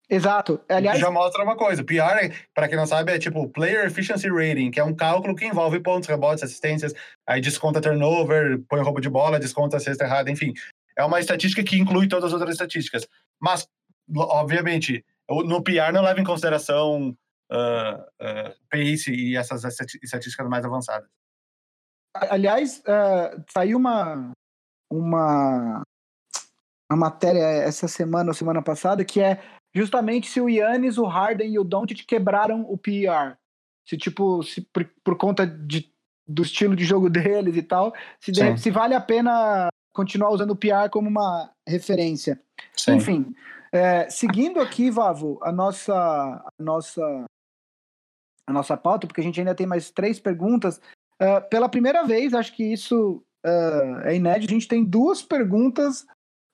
Exato. Aliás, já mostra uma coisa. PR, para quem não sabe, é tipo Player Efficiency Rating, que é um cálculo que envolve pontos, rebotes, assistências, aí desconta turnover, põe roubo de bola, desconta cesta errada, enfim. É uma estatística que inclui todas as outras estatísticas. Mas, obviamente, no PR não leva em consideração uh, uh, pace e essas estatísticas mais avançadas. Aliás, uh, saiu uma, uma, uma matéria essa semana ou semana passada que é justamente se o Yannis, o Harden e o Doncic quebraram o PER. Se, tipo, se por, por conta de, do estilo de jogo deles e tal, se, de, se vale a pena continuar usando o PR como uma referência. Sim. Enfim, é, seguindo aqui, Vavo, a nossa, a nossa, a nossa pauta, porque a gente ainda tem mais três perguntas. Uh, pela primeira vez, acho que isso uh, é inédito. A gente tem duas perguntas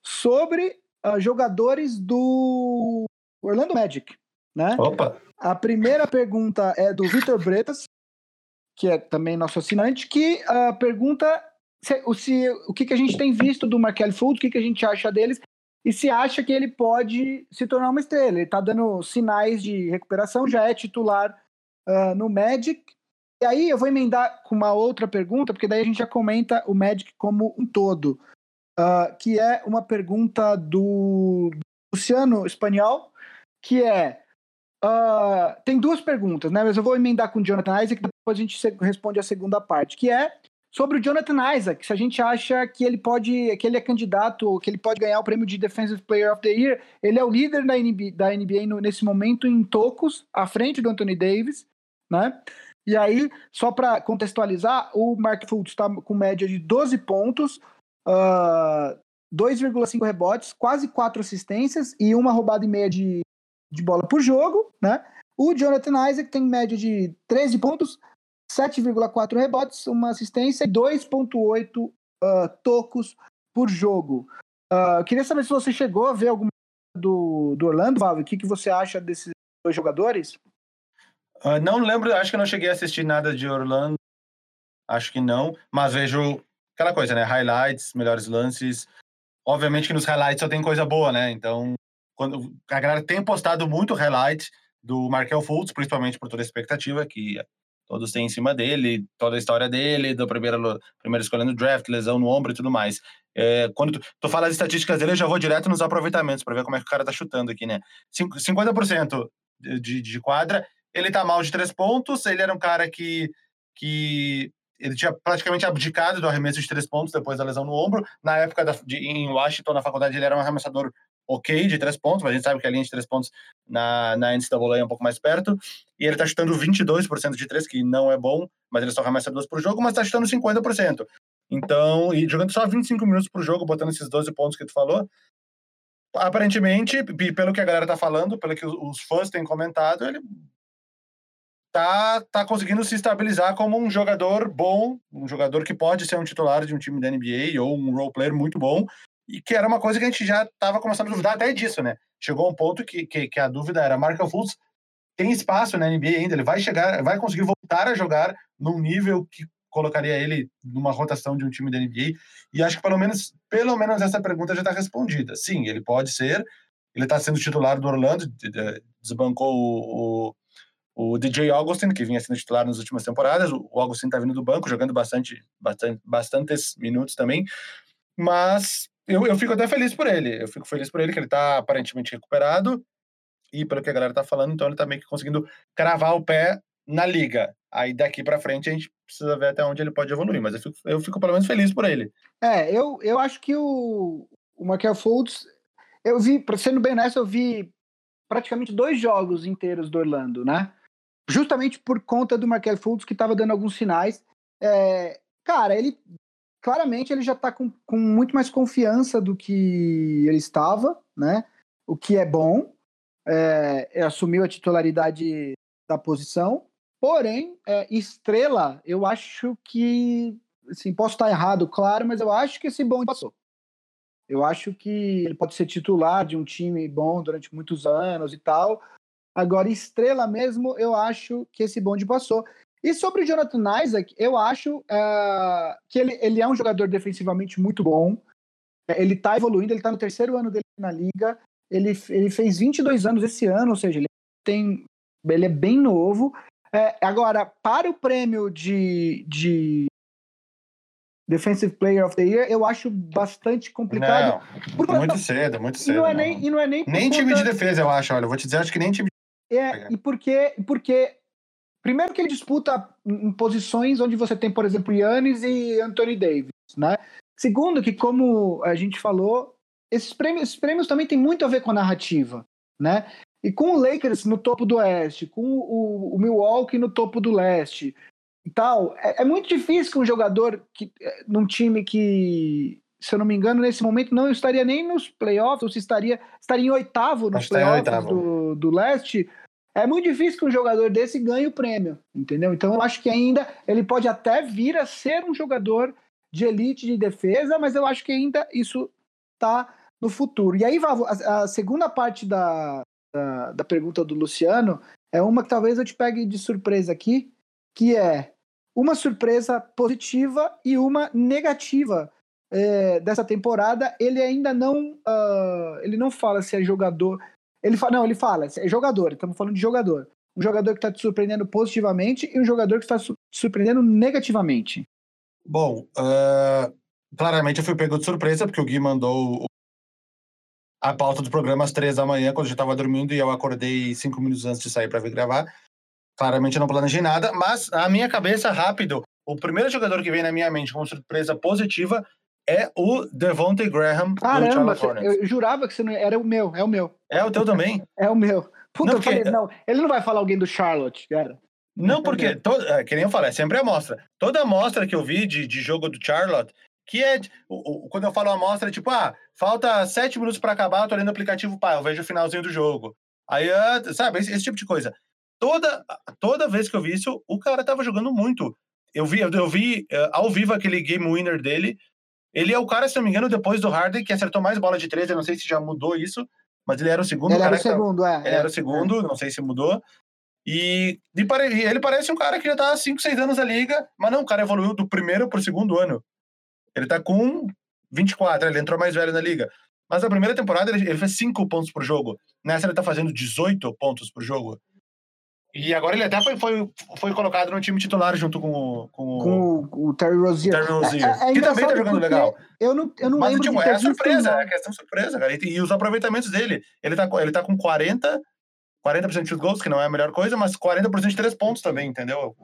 sobre uh, jogadores do Orlando Magic. Né? Opa! A primeira pergunta é do Vitor Bretas, que é também nosso assinante, que pergunta se, se, o que, que a gente tem visto do Markel Fultz, o que, que a gente acha deles, e se acha que ele pode se tornar uma estrela. Ele está dando sinais de recuperação, já é titular uh, no Magic, e aí eu vou emendar com uma outra pergunta, porque daí a gente já comenta o Magic como um todo, uh, que é uma pergunta do Luciano Espanhol, que é uh, tem duas perguntas, né? Mas eu vou emendar com o Jonathan Isaac, depois a gente responde a segunda parte, que é sobre o Jonathan Isaac, se a gente acha que ele pode, que ele é candidato, que ele pode ganhar o prêmio de Defensive Player of the Year. Ele é o líder da NBA, da NBA no, nesse momento em tocos, à frente do Anthony Davis, né? E aí, só para contextualizar, o Mark Fultz está com média de 12 pontos, uh, 2,5 rebotes, quase 4 assistências e uma roubada e meia de, de bola por jogo, né? O Jonathan Isaac tem média de 13 pontos, 7,4 rebotes, uma assistência e 2,8 uh, tocos por jogo. Uh, queria saber se você chegou a ver alguma do, do Orlando, Valve. O que, que você acha desses dois jogadores? Uh, não lembro, acho que não cheguei a assistir nada de Orlando. Acho que não, mas vejo aquela coisa, né? Highlights, melhores lances. Obviamente que nos highlights só tem coisa boa, né? Então, quando a galera tem postado muito highlight do Markel Fultz, principalmente por toda a expectativa que todos têm em cima dele, toda a história dele, da primeira, primeira escolha no draft, lesão no ombro e tudo mais. É, quando tu, tu fala as estatísticas dele, eu já vou direto nos aproveitamentos para ver como é que o cara tá chutando aqui, né? 50% de, de quadra ele tá mal de três pontos, ele era um cara que, que ele tinha praticamente abdicado do arremesso de três pontos depois da lesão no ombro. Na época da, de, em Washington, na faculdade, ele era um arremessador ok de três pontos, mas a gente sabe que a linha de três pontos na, na NCAA é um pouco mais perto. E ele tá chutando 22% de três, que não é bom, mas ele só arremessa duas por jogo, mas tá chutando 50%. Então, e jogando só 25 minutos por jogo, botando esses 12 pontos que tu falou, aparentemente, pelo que a galera tá falando, pelo que os fãs têm comentado, ele tá, tá conseguindo se estabilizar como um jogador bom, um jogador que pode ser um titular de um time da NBA ou um role player muito bom, e que era uma coisa que a gente já estava começando a duvidar até disso, né? Chegou um ponto que, que, que a dúvida era: Markel Fultz tem espaço na NBA ainda, ele vai chegar, vai conseguir voltar a jogar num nível que colocaria ele numa rotação de um time da NBA. E acho que pelo menos, pelo menos essa pergunta já está respondida. Sim, ele pode ser. Ele está sendo titular do Orlando, desbancou o, o, o, DJ Augustin, que vinha sendo titular nas últimas temporadas. O Augustin está vindo do banco, jogando bastante, bastante, bastantes minutos também. Mas eu, eu fico até feliz por ele. Eu fico feliz por ele que ele está aparentemente recuperado. E pelo que a galera está falando, então ele está meio que conseguindo cravar o pé na liga. Aí daqui para frente a gente precisa ver até onde ele pode evoluir, mas eu fico, eu fico pelo menos feliz por ele. É, eu, eu acho que o, o Michael Fultz, eu vi, sendo bem honesto, eu vi praticamente dois jogos inteiros do Orlando, né? Justamente por conta do Michael Fultz que estava dando alguns sinais. É, cara, ele claramente ele já está com, com muito mais confiança do que ele estava, né? O que é bom. É, assumiu a titularidade da posição. Porém, é, Estrela, eu acho que. Assim, posso estar errado, claro, mas eu acho que esse bonde passou. Eu acho que ele pode ser titular de um time bom durante muitos anos e tal. Agora, estrela mesmo, eu acho que esse bonde passou. E sobre o Jonathan Isaac, eu acho uh, que ele, ele é um jogador defensivamente muito bom. Ele está evoluindo, ele está no terceiro ano dele na liga. Ele, ele fez 22 anos esse ano, ou seja, ele tem ele é bem novo. É, agora, para o prêmio de, de Defensive Player of the Year, eu acho bastante complicado. Não, muito não, cedo, muito cedo. E não é nem, e não é nem, nem time de defesa, eu acho. Olha, eu vou te dizer, acho que nem time É, e porque, porque primeiro que ele disputa em posições onde você tem, por exemplo, Yannis e Anthony Davis, né? Segundo, que como a gente falou, esses prêmios, esses prêmios também têm muito a ver com a narrativa, né? E com o Lakers no topo do oeste, com o, o Milwaukee no topo do leste e tal, é, é, muito difícil que um jogador que, é, num time que, se eu não me engano, nesse momento não estaria nem nos playoffs, ou se estaria, estaria em oitavo nos playoffs do, do leste. É muito difícil que um jogador desse ganhe o prêmio, entendeu? Então eu acho que ainda ele pode até vir a ser um jogador de elite de defesa, mas eu acho que ainda isso está no futuro. E aí, Vavo, a, a segunda parte da, da, da pergunta do Luciano é uma que talvez eu te pegue de surpresa aqui, que é uma surpresa positiva e uma negativa é, dessa temporada. Ele ainda não, uh, ele não fala se é jogador. Ele fala, não, ele fala, é jogador. Estamos falando de jogador. Um jogador que está te surpreendendo positivamente e um jogador que está te surpreendendo negativamente. Bom, uh, claramente eu fui pego de surpresa porque o Gui mandou a pauta do programa às três da manhã, quando eu já estava dormindo, e eu acordei cinco minutos antes de sair para vir gravar. Claramente eu não planejei nada, mas a minha cabeça, rápido, o primeiro jogador que vem na minha mente como surpresa positiva é o Devontae Graham Caramba, eu jurava que você não era o meu, é o meu. É o teu também? é o meu. Puta, não, porque... eu falei, não, ele não vai falar alguém do Charlotte, cara. Não, porque, todo, é, que nem eu falei, é sempre amostra. Toda amostra que eu vi de, de jogo do Charlotte, que é, o, o, quando eu falo amostra, é tipo, ah, falta sete minutos para acabar, eu tô lendo o aplicativo, pá, eu vejo o finalzinho do jogo. Aí, ah, sabe, esse, esse, tipo de coisa. Toda, toda vez que eu vi isso, o cara tava jogando muito. Eu vi, eu, eu vi uh, ao vivo aquele game winner dele. Ele é o cara, se não me engano, depois do Harden, que acertou mais bola de três. Eu não sei se já mudou isso, mas ele era o segundo. Ele era o segundo, é. Ele é, era o segundo, é. não sei se mudou. E, e, ele parece um cara que já tá há 5, 6 anos na liga, mas não, o cara evoluiu do primeiro pro segundo ano. Ele tá com 24, ele entrou mais velho na liga. Mas na primeira temporada ele, ele fez 5 pontos por jogo. Nessa ele tá fazendo 18 pontos por jogo. E agora ele até foi, foi, foi colocado no time titular junto com o. Com, com o, Terry Rozier. Terry Rozier é, é que também tá jogando legal. Eu não, eu não Mas, lembro. Tipo, é a surpresa, é a questão surpresa, cara. E, e, os aproveitamentos dele. Ele tá, ele tá com 40, 40% de gols, que não é a melhor coisa, mas 40% de 3 pontos também, entendeu?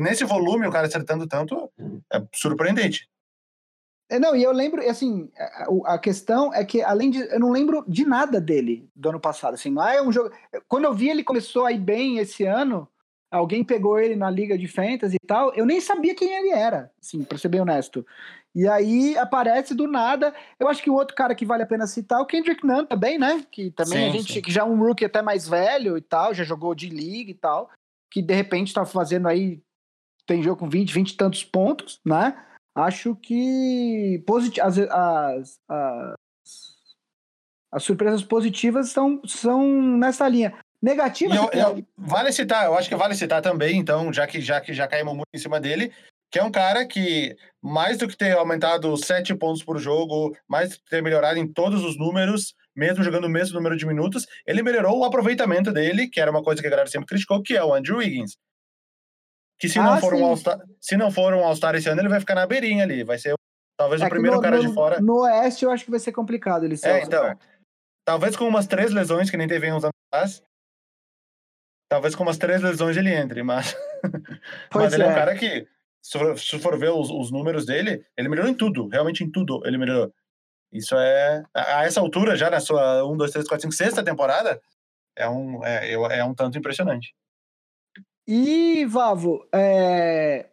Nesse volume, o cara acertando tanto é surpreendente. É, não, e eu lembro, assim, a, a, questão é que, além de. Eu não lembro de nada dele do ano passado. Assim, lá é um jogo. Quando eu vi ele começou a ir bem esse ano, alguém pegou ele na Liga de Fantasy e tal, eu nem sabia quem ele era, assim, pra ser bem honesto. E aí aparece do nada. Eu acho que o outro cara que vale a pena citar é o Kendrick Nunn também, né? Que também sim, a gente, sim. que já é um rookie até mais velho e tal, já jogou de League e tal, que de repente tá fazendo aí. Tem jogo com 20, 20 e tantos pontos, né? Acho que posit as, as, as, as, surpresas positivas são, são nessa linha. Negativa. Eu, eu, vale citar, eu acho que vale citar também, então, já que já, que já caímos muito em cima dele, que é um cara que, mais do que ter aumentado sete pontos por jogo, mais do que ter melhorado em todos os números, mesmo jogando o mesmo número de minutos, ele melhorou o aproveitamento dele, que era uma coisa que a galera sempre criticou, que é o Andrew Wiggins. Que se ah, não for sim. um All-Star, se não for um All-Star esse ano, ele vai ficar na beirinha ali, vai ser talvez é o primeiro no, cara no, de fora. No Oeste eu acho que vai ser complicado ele ser É, então. Talvez com umas três lesões que nem teve uns anos atrás, talvez com umas três lesões ele entre, mas. mas ele é. é um cara que, se for, se for ver os, os, números dele, ele melhorou em tudo, realmente em tudo ele melhorou. Isso é. A essa altura, já na sua 1, 2, 3, 4, 5, sexta temporada, é um, é, é um tanto impressionante. E, Vavo, é...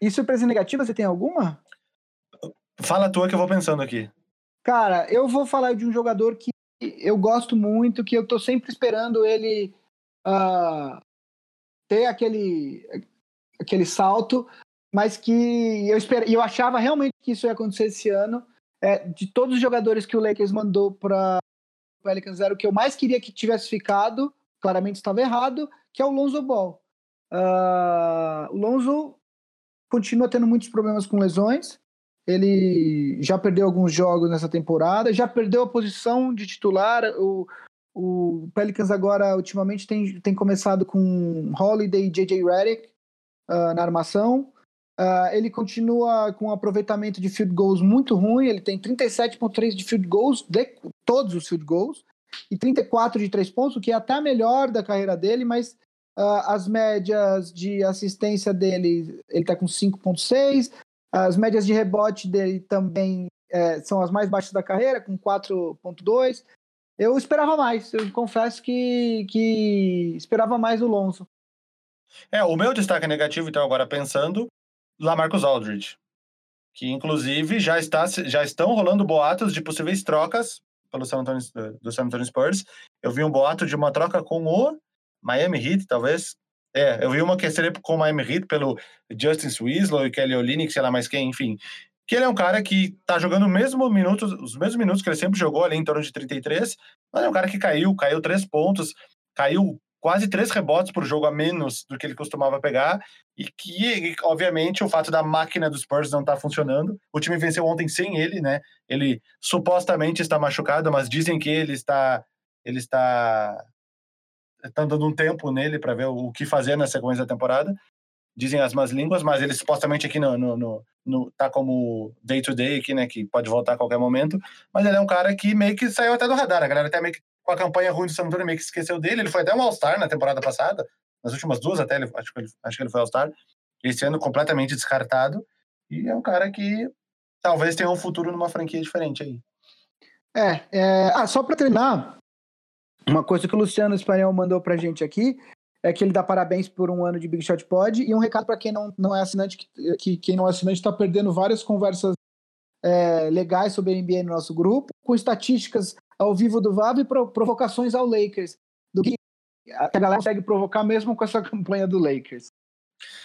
e surpresa negativa, você tem alguma? Fala a tua que eu vou pensando aqui. Cara, eu vou falar de um jogador que eu gosto muito, que eu tô sempre esperando ele uh, ter aquele, aquele salto, mas que eu, esper, eu achava realmente que isso ia acontecer esse ano. É, de todos os jogadores que o Lakers mandou para o Pelicans, era o que eu mais queria que tivesse ficado, claramente estava errado, que é o Lonzo Ball. Uh, o Lonzo continua tendo muitos problemas com lesões. Ele já perdeu alguns jogos nessa temporada, já perdeu a posição de titular. O, o Pelicans agora, ultimamente, tem, tem começado com Holiday e J.J. Redick uh, na armação. Uh, ele continua com um aproveitamento de field goals muito ruim. Ele tem 37,3 de field goals, de todos os field goals, e 34 de três pontos, o que é até melhor da carreira dele, mas uh, as médias de assistência dele, ele está com 5,6. As médias de rebote dele também é, são as mais baixas da carreira, com 4,2. Eu esperava mais, eu confesso que, que esperava mais o Lonzo. É, o meu destaque negativo, então, agora pensando, Lamarcus Aldridge, que inclusive já, está, já estão rolando boatos de possíveis trocas pelo San Antonio, do San Antonio Spurs. Eu vi um boato de uma troca com o Miami Heat, talvez. É, eu vi uma que seria com o Miami Heat pelo Justin Winslow e Kelly Olynyk, sei lá mais quem, enfim que ele é um cara que tá jogando mesmo minutos, os mesmos minutos que ele sempre jogou ali em torno de 33, mas é um cara que caiu, caiu três pontos, caiu quase três rebotes por jogo a menos do que ele costumava pegar, e que, obviamente, o fato da máquina dos Spurs não estar tá funcionando. O time venceu ontem sem ele, né? Ele supostamente está machucado, mas dizem que ele está. Ele está. Estão dando um tempo nele para ver o que fazer na sequência da temporada. Dizem as más línguas, mas ele supostamente aqui no, no, no, no tá como day to day aqui, né, que pode voltar a qualquer momento, mas ele é um cara que meio que saiu até do radar, a galera até meio que com a campanha ruim do San Antonio meio que esqueceu dele, ele foi até um All-Star na temporada passada, nas últimas duas até, ele, acho, que ele, acho que ele foi All-Star, esse ano completamente descartado, e é um cara que talvez tenha um futuro numa franquia diferente aí. É, é... ah, só para terminar, uma coisa que o Luciano Espanhol mandou pra gente aqui, é que ele dá parabéns por um ano de Big Shot Pod e um recado para quem não, não é assinante, que, que quem não é assinante está perdendo várias conversas é, legais sobre a NBA no nosso grupo, com estatísticas ao vivo do VAB e provocações ao Lakers, do que a galera consegue provocar mesmo com essa campanha do Lakers.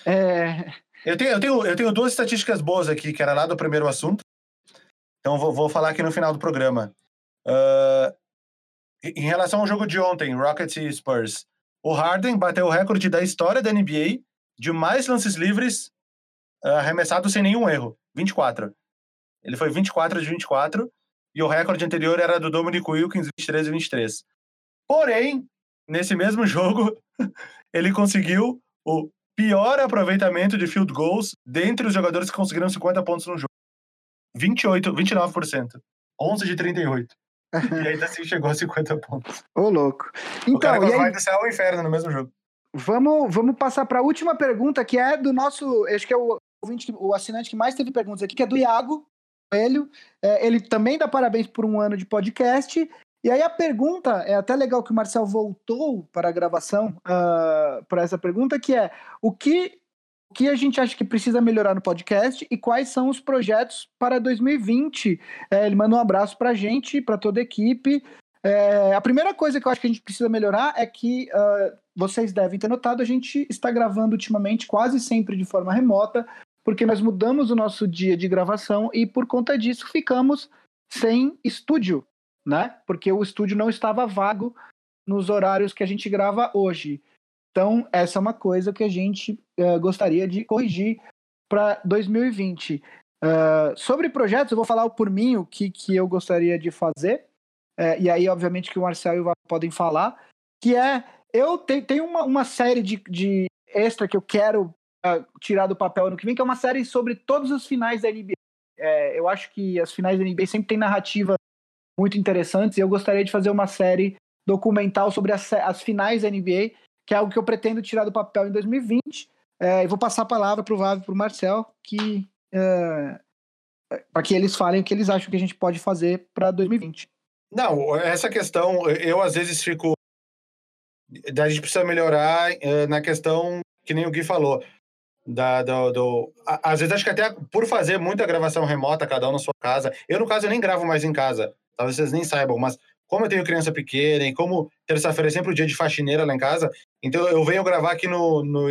É... Eu, tenho, eu, tenho, eu tenho duas estatísticas boas aqui, que era lá do primeiro assunto, então vou, vou falar aqui no final do programa. Uh, em relação ao jogo de ontem, Rockets e Spurs, o Harden bateu o recorde da história da NBA de mais lances livres uh, arremessados sem nenhum erro, 24. Ele foi 24 de 24 e o recorde anterior era do Dominic Wilkins, 23 e 23. Porém, nesse mesmo jogo, ele conseguiu o pior aproveitamento de field goals dentre os jogadores que conseguiram 50 pontos no jogo. 28, 29%. 11 de 38. E ainda assim chegou a 50 pontos. Ô, louco. Então, o cara então, aí... vai do céu ao inferno no mesmo jogo. Vamos, vamos passar para a última pergunta, que é do nosso. Acho que é o, ouvinte, o assinante que mais teve perguntas aqui, que é do Iago Coelho. É, ele também dá parabéns por um ano de podcast. E aí a pergunta, é até legal que o Marcel voltou para a gravação uh, ah, para essa pergunta, que é o que que a gente acha que precisa melhorar no podcast e quais são os projetos para 2020. É, ele manda um abraço para a gente, para toda a equipe. É, a primeira coisa que eu acho que a gente precisa melhorar é que uh, vocês devem ter notado, a gente está gravando ultimamente quase sempre de forma remota, porque nós mudamos o nosso dia de gravação e por conta disso ficamos sem estúdio, né? Porque o estúdio não estava vago nos horários que a gente grava hoje. Então, essa é uma coisa que a gente uh, gostaria de corrigir para 2020. Uh, sobre projetos, eu vou falar por mim o que, que eu gostaria de fazer, uh, e aí, obviamente, que o Marcel e o podem falar, que é, eu tenho, tenho uma, uma série de, de extra que eu quero uh, tirar do papel ano que vem, que é uma série sobre todos os finais da NBA. Eu acho que as finais da NBA sempre tem narrativa muito interessantes, e eu gostaria de fazer uma série documental sobre as, as finais da NBA, que é algo que eu pretendo tirar do papel em 2020. É, eu vou passar a palavra para o Vavo e para o Marcel, que é, para que eles falem o que eles acham que a gente pode fazer para 2020. Não, essa questão, eu às vezes fico. A gente precisa melhorar é, na questão que nem o Gui falou. Da, do, do, às vezes acho que até por fazer muita gravação remota, cada um na sua casa. Eu, no caso, eu nem gravo mais em casa. Talvez vocês nem saibam, mas como eu tenho criança pequena e como terça-feira é sempre o dia de faxineira lá em casa, então eu venho gravar aqui no, no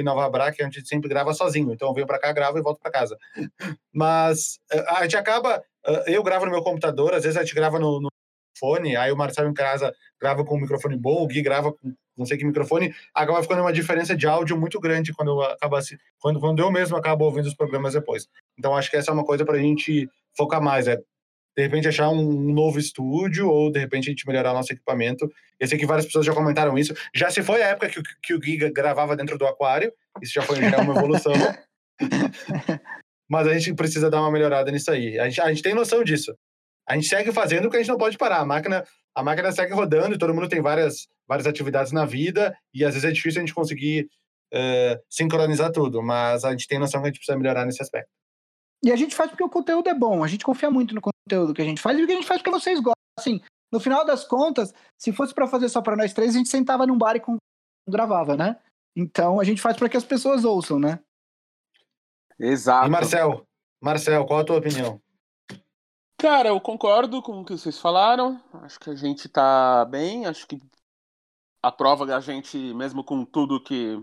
que a gente sempre grava sozinho. Então eu venho para cá, gravo e volto para casa. Mas eh, a gente acaba, eh, eu gravo no meu computador, às vezes a gente grava no, no fone, aí o Marcelo em casa grava com um microfone bom, o Gui grava com não sei que microfone, acaba ficando uma diferença de áudio muito grande quando acaba quando, quando eu mesmo acabo ouvindo os programas depois. Então acho que essa é uma coisa para a gente focar mais, é de repente achar um novo estúdio ou de repente a gente melhorar nosso equipamento. Eu sei que várias pessoas já comentaram isso. Já se foi a época que, que o Giga gravava dentro do aquário, isso já foi já uma evolução. Mas a gente precisa dar uma melhorada nisso aí. A gente, a gente tem noção disso. A gente segue fazendo porque a gente não pode parar. A máquina, a máquina segue rodando e todo mundo tem várias, várias atividades na vida e às vezes é difícil a gente conseguir uh, sincronizar tudo, mas a gente tem noção que a gente precisa melhorar nesse aspecto. E a gente faz porque o conteúdo é bom, a gente confia muito no conteúdo que a gente faz e o que a gente faz porque vocês gostam. Assim, no final das contas, se fosse para fazer só para nós três, a gente sentava num bar e com... gravava, né? Então a gente faz para que as pessoas ouçam, né? Exato. E Marcel, Marcel, qual a tua opinião? Cara, eu concordo com o que vocês falaram. Acho que a gente tá bem. Acho que a prova da gente, mesmo com tudo que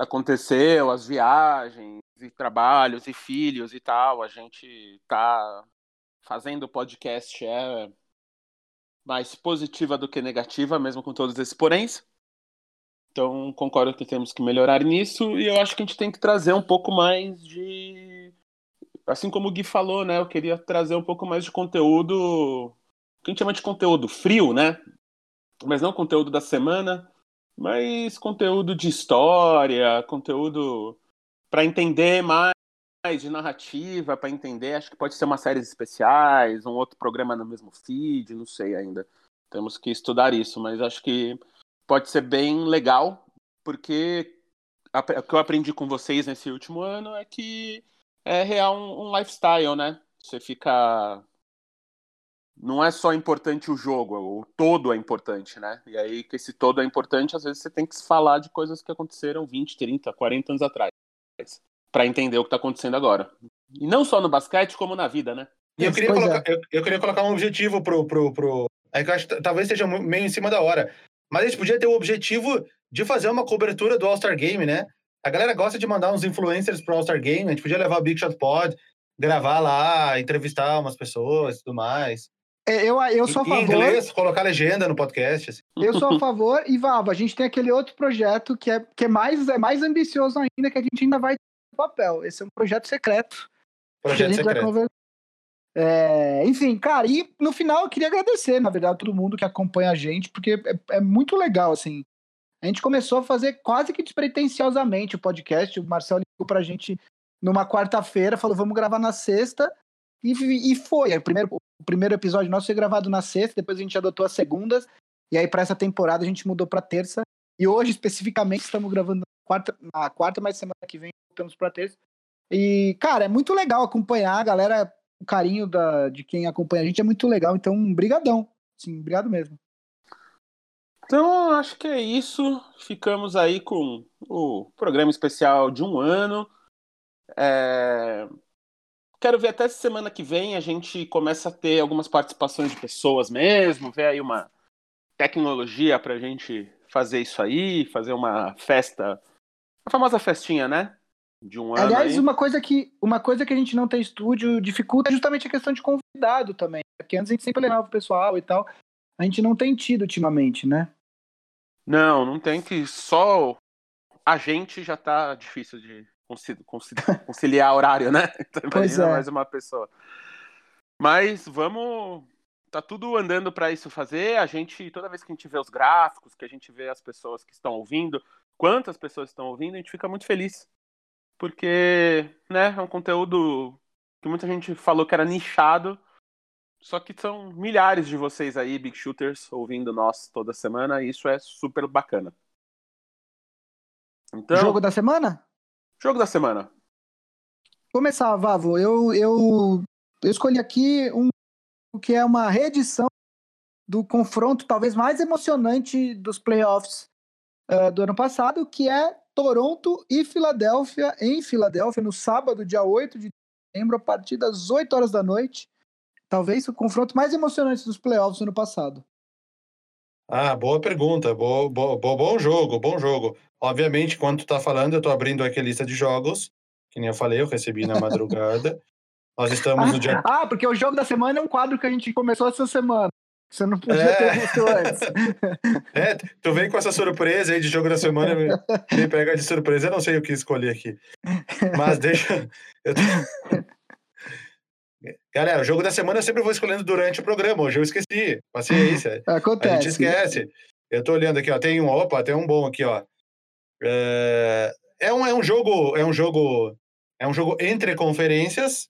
aconteceu, as viagens e trabalhos e filhos e tal, a gente tá fazendo podcast é mais positiva do que negativa, mesmo com todos esses poréns. Então, concordo que temos que melhorar nisso e eu acho que a gente tem que trazer um pouco mais de assim como o Gui falou, né, eu queria trazer um pouco mais de conteúdo, que a gente chama de conteúdo frio, né? Mas não conteúdo da semana, mas conteúdo de história, conteúdo para entender mais de narrativa, para entender, acho que pode ser uma série especiais, um outro programa no mesmo feed, não sei ainda. Temos que estudar isso, mas acho que pode ser bem legal, porque o que eu aprendi com vocês nesse último ano é que é real um, um lifestyle, né? Você fica não é só importante o jogo, o todo é importante, né? E aí, que esse todo é importante, às vezes você tem que falar de coisas que aconteceram 20, 30, 40 anos atrás, para entender o que está acontecendo agora. E não só no basquete, como na vida, né? E eu queria, colocar, é. eu, eu, queria colocar um objetivo pro, pro, pro. É que eu acho que talvez seja meio em cima da hora. Mas a gente podia ter o objetivo de fazer uma cobertura do All-Star Game, né? A galera gosta de mandar uns influencers pro All-Star Game, a gente podia levar o Big Shot Pod, gravar lá, entrevistar umas pessoas e tudo mais. É, eu, eu sou a favor. Em inglês, colocar legenda no podcast. Assim. Eu sou a favor. E, Vava, a gente tem aquele outro projeto que é, que é, mais, é mais ambicioso ainda, que a gente ainda vai ter no papel. Esse é um projeto secreto. Projeto secreto. É, enfim, cara, e no final eu queria agradecer, na verdade, todo mundo que acompanha a gente, porque é, é muito legal, assim. A gente começou a fazer quase que despretensiosamente o podcast. O Marcel ligou pra gente numa quarta-feira, falou: vamos gravar na sexta. E, e foi. O primeiro, o primeiro episódio nosso foi gravado na sexta, depois a gente adotou as segundas. E aí, para essa temporada, a gente mudou para terça. E hoje, especificamente, estamos gravando na quarta, na quarta, mas semana que vem voltamos para terça. E, cara, é muito legal acompanhar a galera. O carinho da, de quem acompanha a gente é muito legal. Então, brigadão. Sim, obrigado mesmo. Então, acho que é isso. Ficamos aí com o programa especial de um ano. É... Quero ver até semana que vem a gente começa a ter algumas participações de pessoas mesmo, ver aí uma tecnologia para a gente fazer isso aí, fazer uma festa, a famosa festinha, né? De um ano. Aliás, aí. uma coisa que uma coisa que a gente não tem estúdio dificulta é justamente a questão de convidado também, porque antes a gente sempre levava o pessoal e tal. A gente não tem tido ultimamente, né? Não, não tem que. Só a gente já tá difícil de conciliar horário, né? Então, imagina é. mais uma pessoa. Mas vamos. Tá tudo andando para isso fazer. A gente, toda vez que a gente vê os gráficos, que a gente vê as pessoas que estão ouvindo, quantas pessoas estão ouvindo, a gente fica muito feliz. Porque, né, é um conteúdo que muita gente falou que era nichado, só que são milhares de vocês aí, Big Shooters, ouvindo nós toda semana, e isso é super bacana. Então, jogo da semana? Jogo da semana. Começar, Vavo. Eu, eu, eu escolhi aqui um que é uma reedição do confronto talvez mais emocionante dos playoffs uh, do ano passado, que é Toronto e Filadélfia, em Filadélfia, no sábado, dia 8 de dezembro, a partir das 8 horas da noite. Talvez o confronto mais emocionante dos playoffs do ano passado. Ah, boa pergunta. Boa, boa, bom jogo, bom jogo. Obviamente, quando tu tá falando, eu tô abrindo aqui a lista de jogos, que nem eu falei, eu recebi na madrugada. Nós estamos no dia. Ah, porque o jogo da semana é um quadro que a gente começou essa semana. Você não podia é... ter visto antes. É, tu vem com essa surpresa aí de jogo da semana, me, me pega de surpresa. Eu não sei o que escolher aqui. Mas deixa. Eu tô... Galera, o jogo da semana eu sempre vou escolhendo durante o programa. Hoje eu esqueci. Paciência. Acontece. A gente esquece. Eu tô olhando aqui, ó. Tem um, opa, tem um bom aqui, ó. É, é um, é um jogo, é um jogo, é um jogo entre conferências.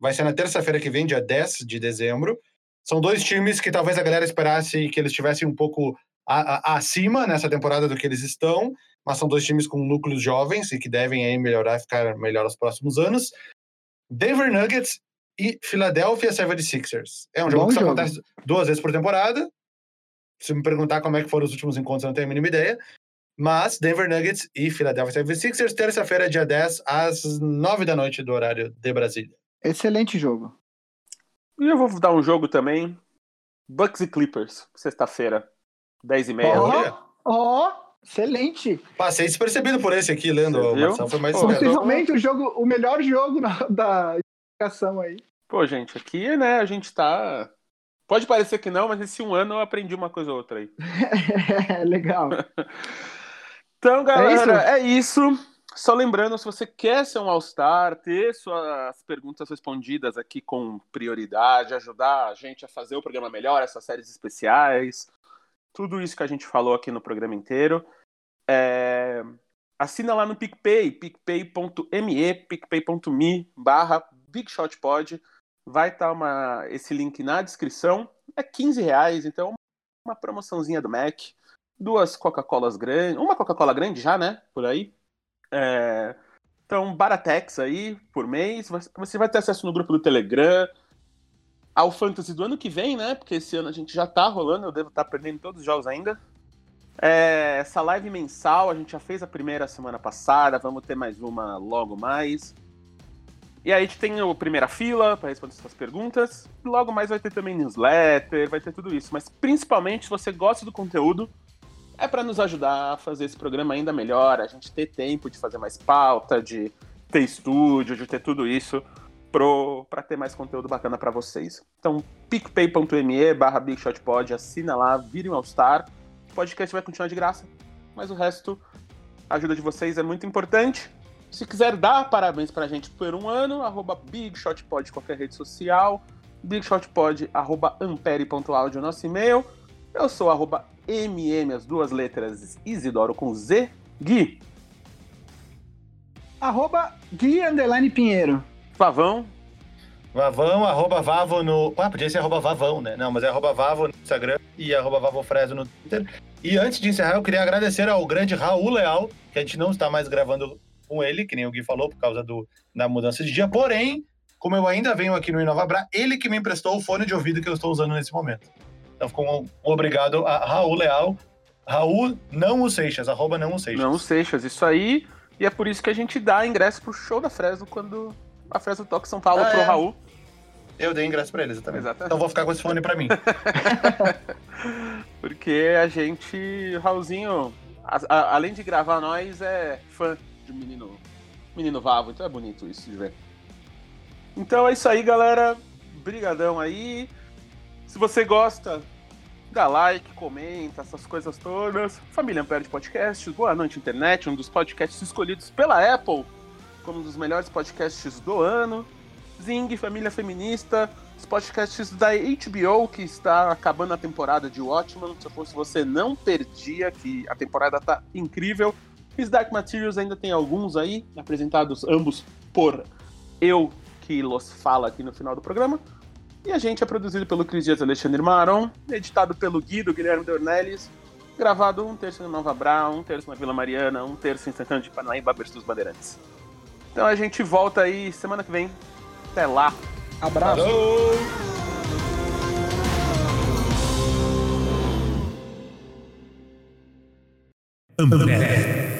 Vai ser na terça-feira que vem, dia 10 de dezembro. São dois times que talvez a galera esperasse que eles estivessem um pouco a, a, acima nessa temporada do que eles estão, mas são dois times com núcleos jovens e que devem aí melhorar, ficar melhor nos próximos anos. Denver Nuggets e Philadelphia 76ers. É um jogo Bom que só jogo. acontece duas vezes por temporada. Se me perguntar como é que foram os últimos encontros, eu não tenho a mínima ideia. Mas Denver Nuggets e Philadelphia 76ers, terça-feira, dia 10, às 9 da noite do horário de Brasília. Excelente jogo. E eu vou dar um jogo também. Bucks e Clippers, sexta-feira, 10h30. Ó, oh, oh, excelente. Passei despercebido por esse aqui, lendo. O Marcelo foi mais Possivelmente o, jogo, o melhor jogo na, da explicação aí. Pô, gente, aqui, né, a gente tá. Pode parecer que não, mas esse um ano eu aprendi uma coisa ou outra aí. é, legal. então, galera, é isso. É isso. Só lembrando, se você quer ser um All-Star, ter suas perguntas respondidas aqui com prioridade, ajudar a gente a fazer o programa melhor, essas séries especiais, tudo isso que a gente falou aqui no programa inteiro, é... assina lá no PicPay, picpay.me, picpay.me barra BigShotPod. Vai estar tá esse link na descrição. É 15 reais, então uma promoçãozinha do Mac. Duas Coca-Colas grandes, uma Coca-Cola grande já, né? Por aí é, então, Baratex aí, por mês. Você vai ter acesso no grupo do Telegram. Ao Fantasy do ano que vem, né? Porque esse ano a gente já tá rolando, eu devo estar tá perdendo todos os jogos ainda. É, essa live mensal, a gente já fez a primeira semana passada, vamos ter mais uma logo mais. E aí a gente tem a primeira fila para responder suas perguntas. Logo mais vai ter também newsletter, vai ter tudo isso. Mas principalmente, se você gosta do conteúdo, é para nos ajudar a fazer esse programa ainda melhor, a gente ter tempo de fazer mais pauta, de ter estúdio, de ter tudo isso para ter mais conteúdo bacana para vocês. Então, picpay.me barra bigshotpod, assina lá, vire um All-Star. O podcast vai continuar de graça, mas o resto, a ajuda de vocês é muito importante. Se quiser dar parabéns pra gente por um ano, arroba bigshotpod qualquer rede social, bigshotpod, arroba ampere.audio, nosso e-mail. Eu sou arroba MM, as duas letras, Isidoro com Z, Gui. Arroba Gui Underline Pinheiro. Vavão. Vavão, arroba Vavo no. Ah, podia ser arroba Vavão, né? Não, mas é arroba Vavo no Instagram e arroba Vavofreso no Twitter. E antes de encerrar, eu queria agradecer ao grande Raul Leal, que a gente não está mais gravando com ele, que nem o Gui falou, por causa do, da mudança de dia. Porém, como eu ainda venho aqui no Inovabra, ele que me emprestou o fone de ouvido que eu estou usando nesse momento. Então ficou um, obrigado a Raul Leal. Raul não o Seixas, arroba não o Seixas. Não o Seixas, isso aí. E é por isso que a gente dá ingresso pro show da Fresno quando a Fresno toca São Paulo ah, pro é. Raul. Eu dei ingresso pra eles também. Exatamente. Então vou ficar com esse fone pra mim. Porque a gente, Raulzinho, a, a, além de gravar nós, é fã de menino, menino Vavo. Então é bonito isso de ver. Então é isso aí, galera. Brigadão aí. Se você gosta dá like, comenta, essas coisas todas. Família Ampere de Podcasts, Boa Noite Internet, um dos podcasts escolhidos pela Apple como um dos melhores podcasts do ano. Zing, Família Feminista, os podcasts da HBO, que está acabando a temporada de Watchmen. Se eu fosse você, não perdia, que a temporada tá incrível. Os Dark Materials ainda tem alguns aí, apresentados ambos por eu, que los fala aqui no final do programa. E a gente é produzido pelo Cris Dias Alexandre Maron, editado pelo Guido Guilherme Dornelles, gravado um terço na Nova Brown, um terço na Vila Mariana, um terço em Santana de Panaíba versus Bandeirantes. Então a gente volta aí semana que vem. Até lá. Abraço. Amber.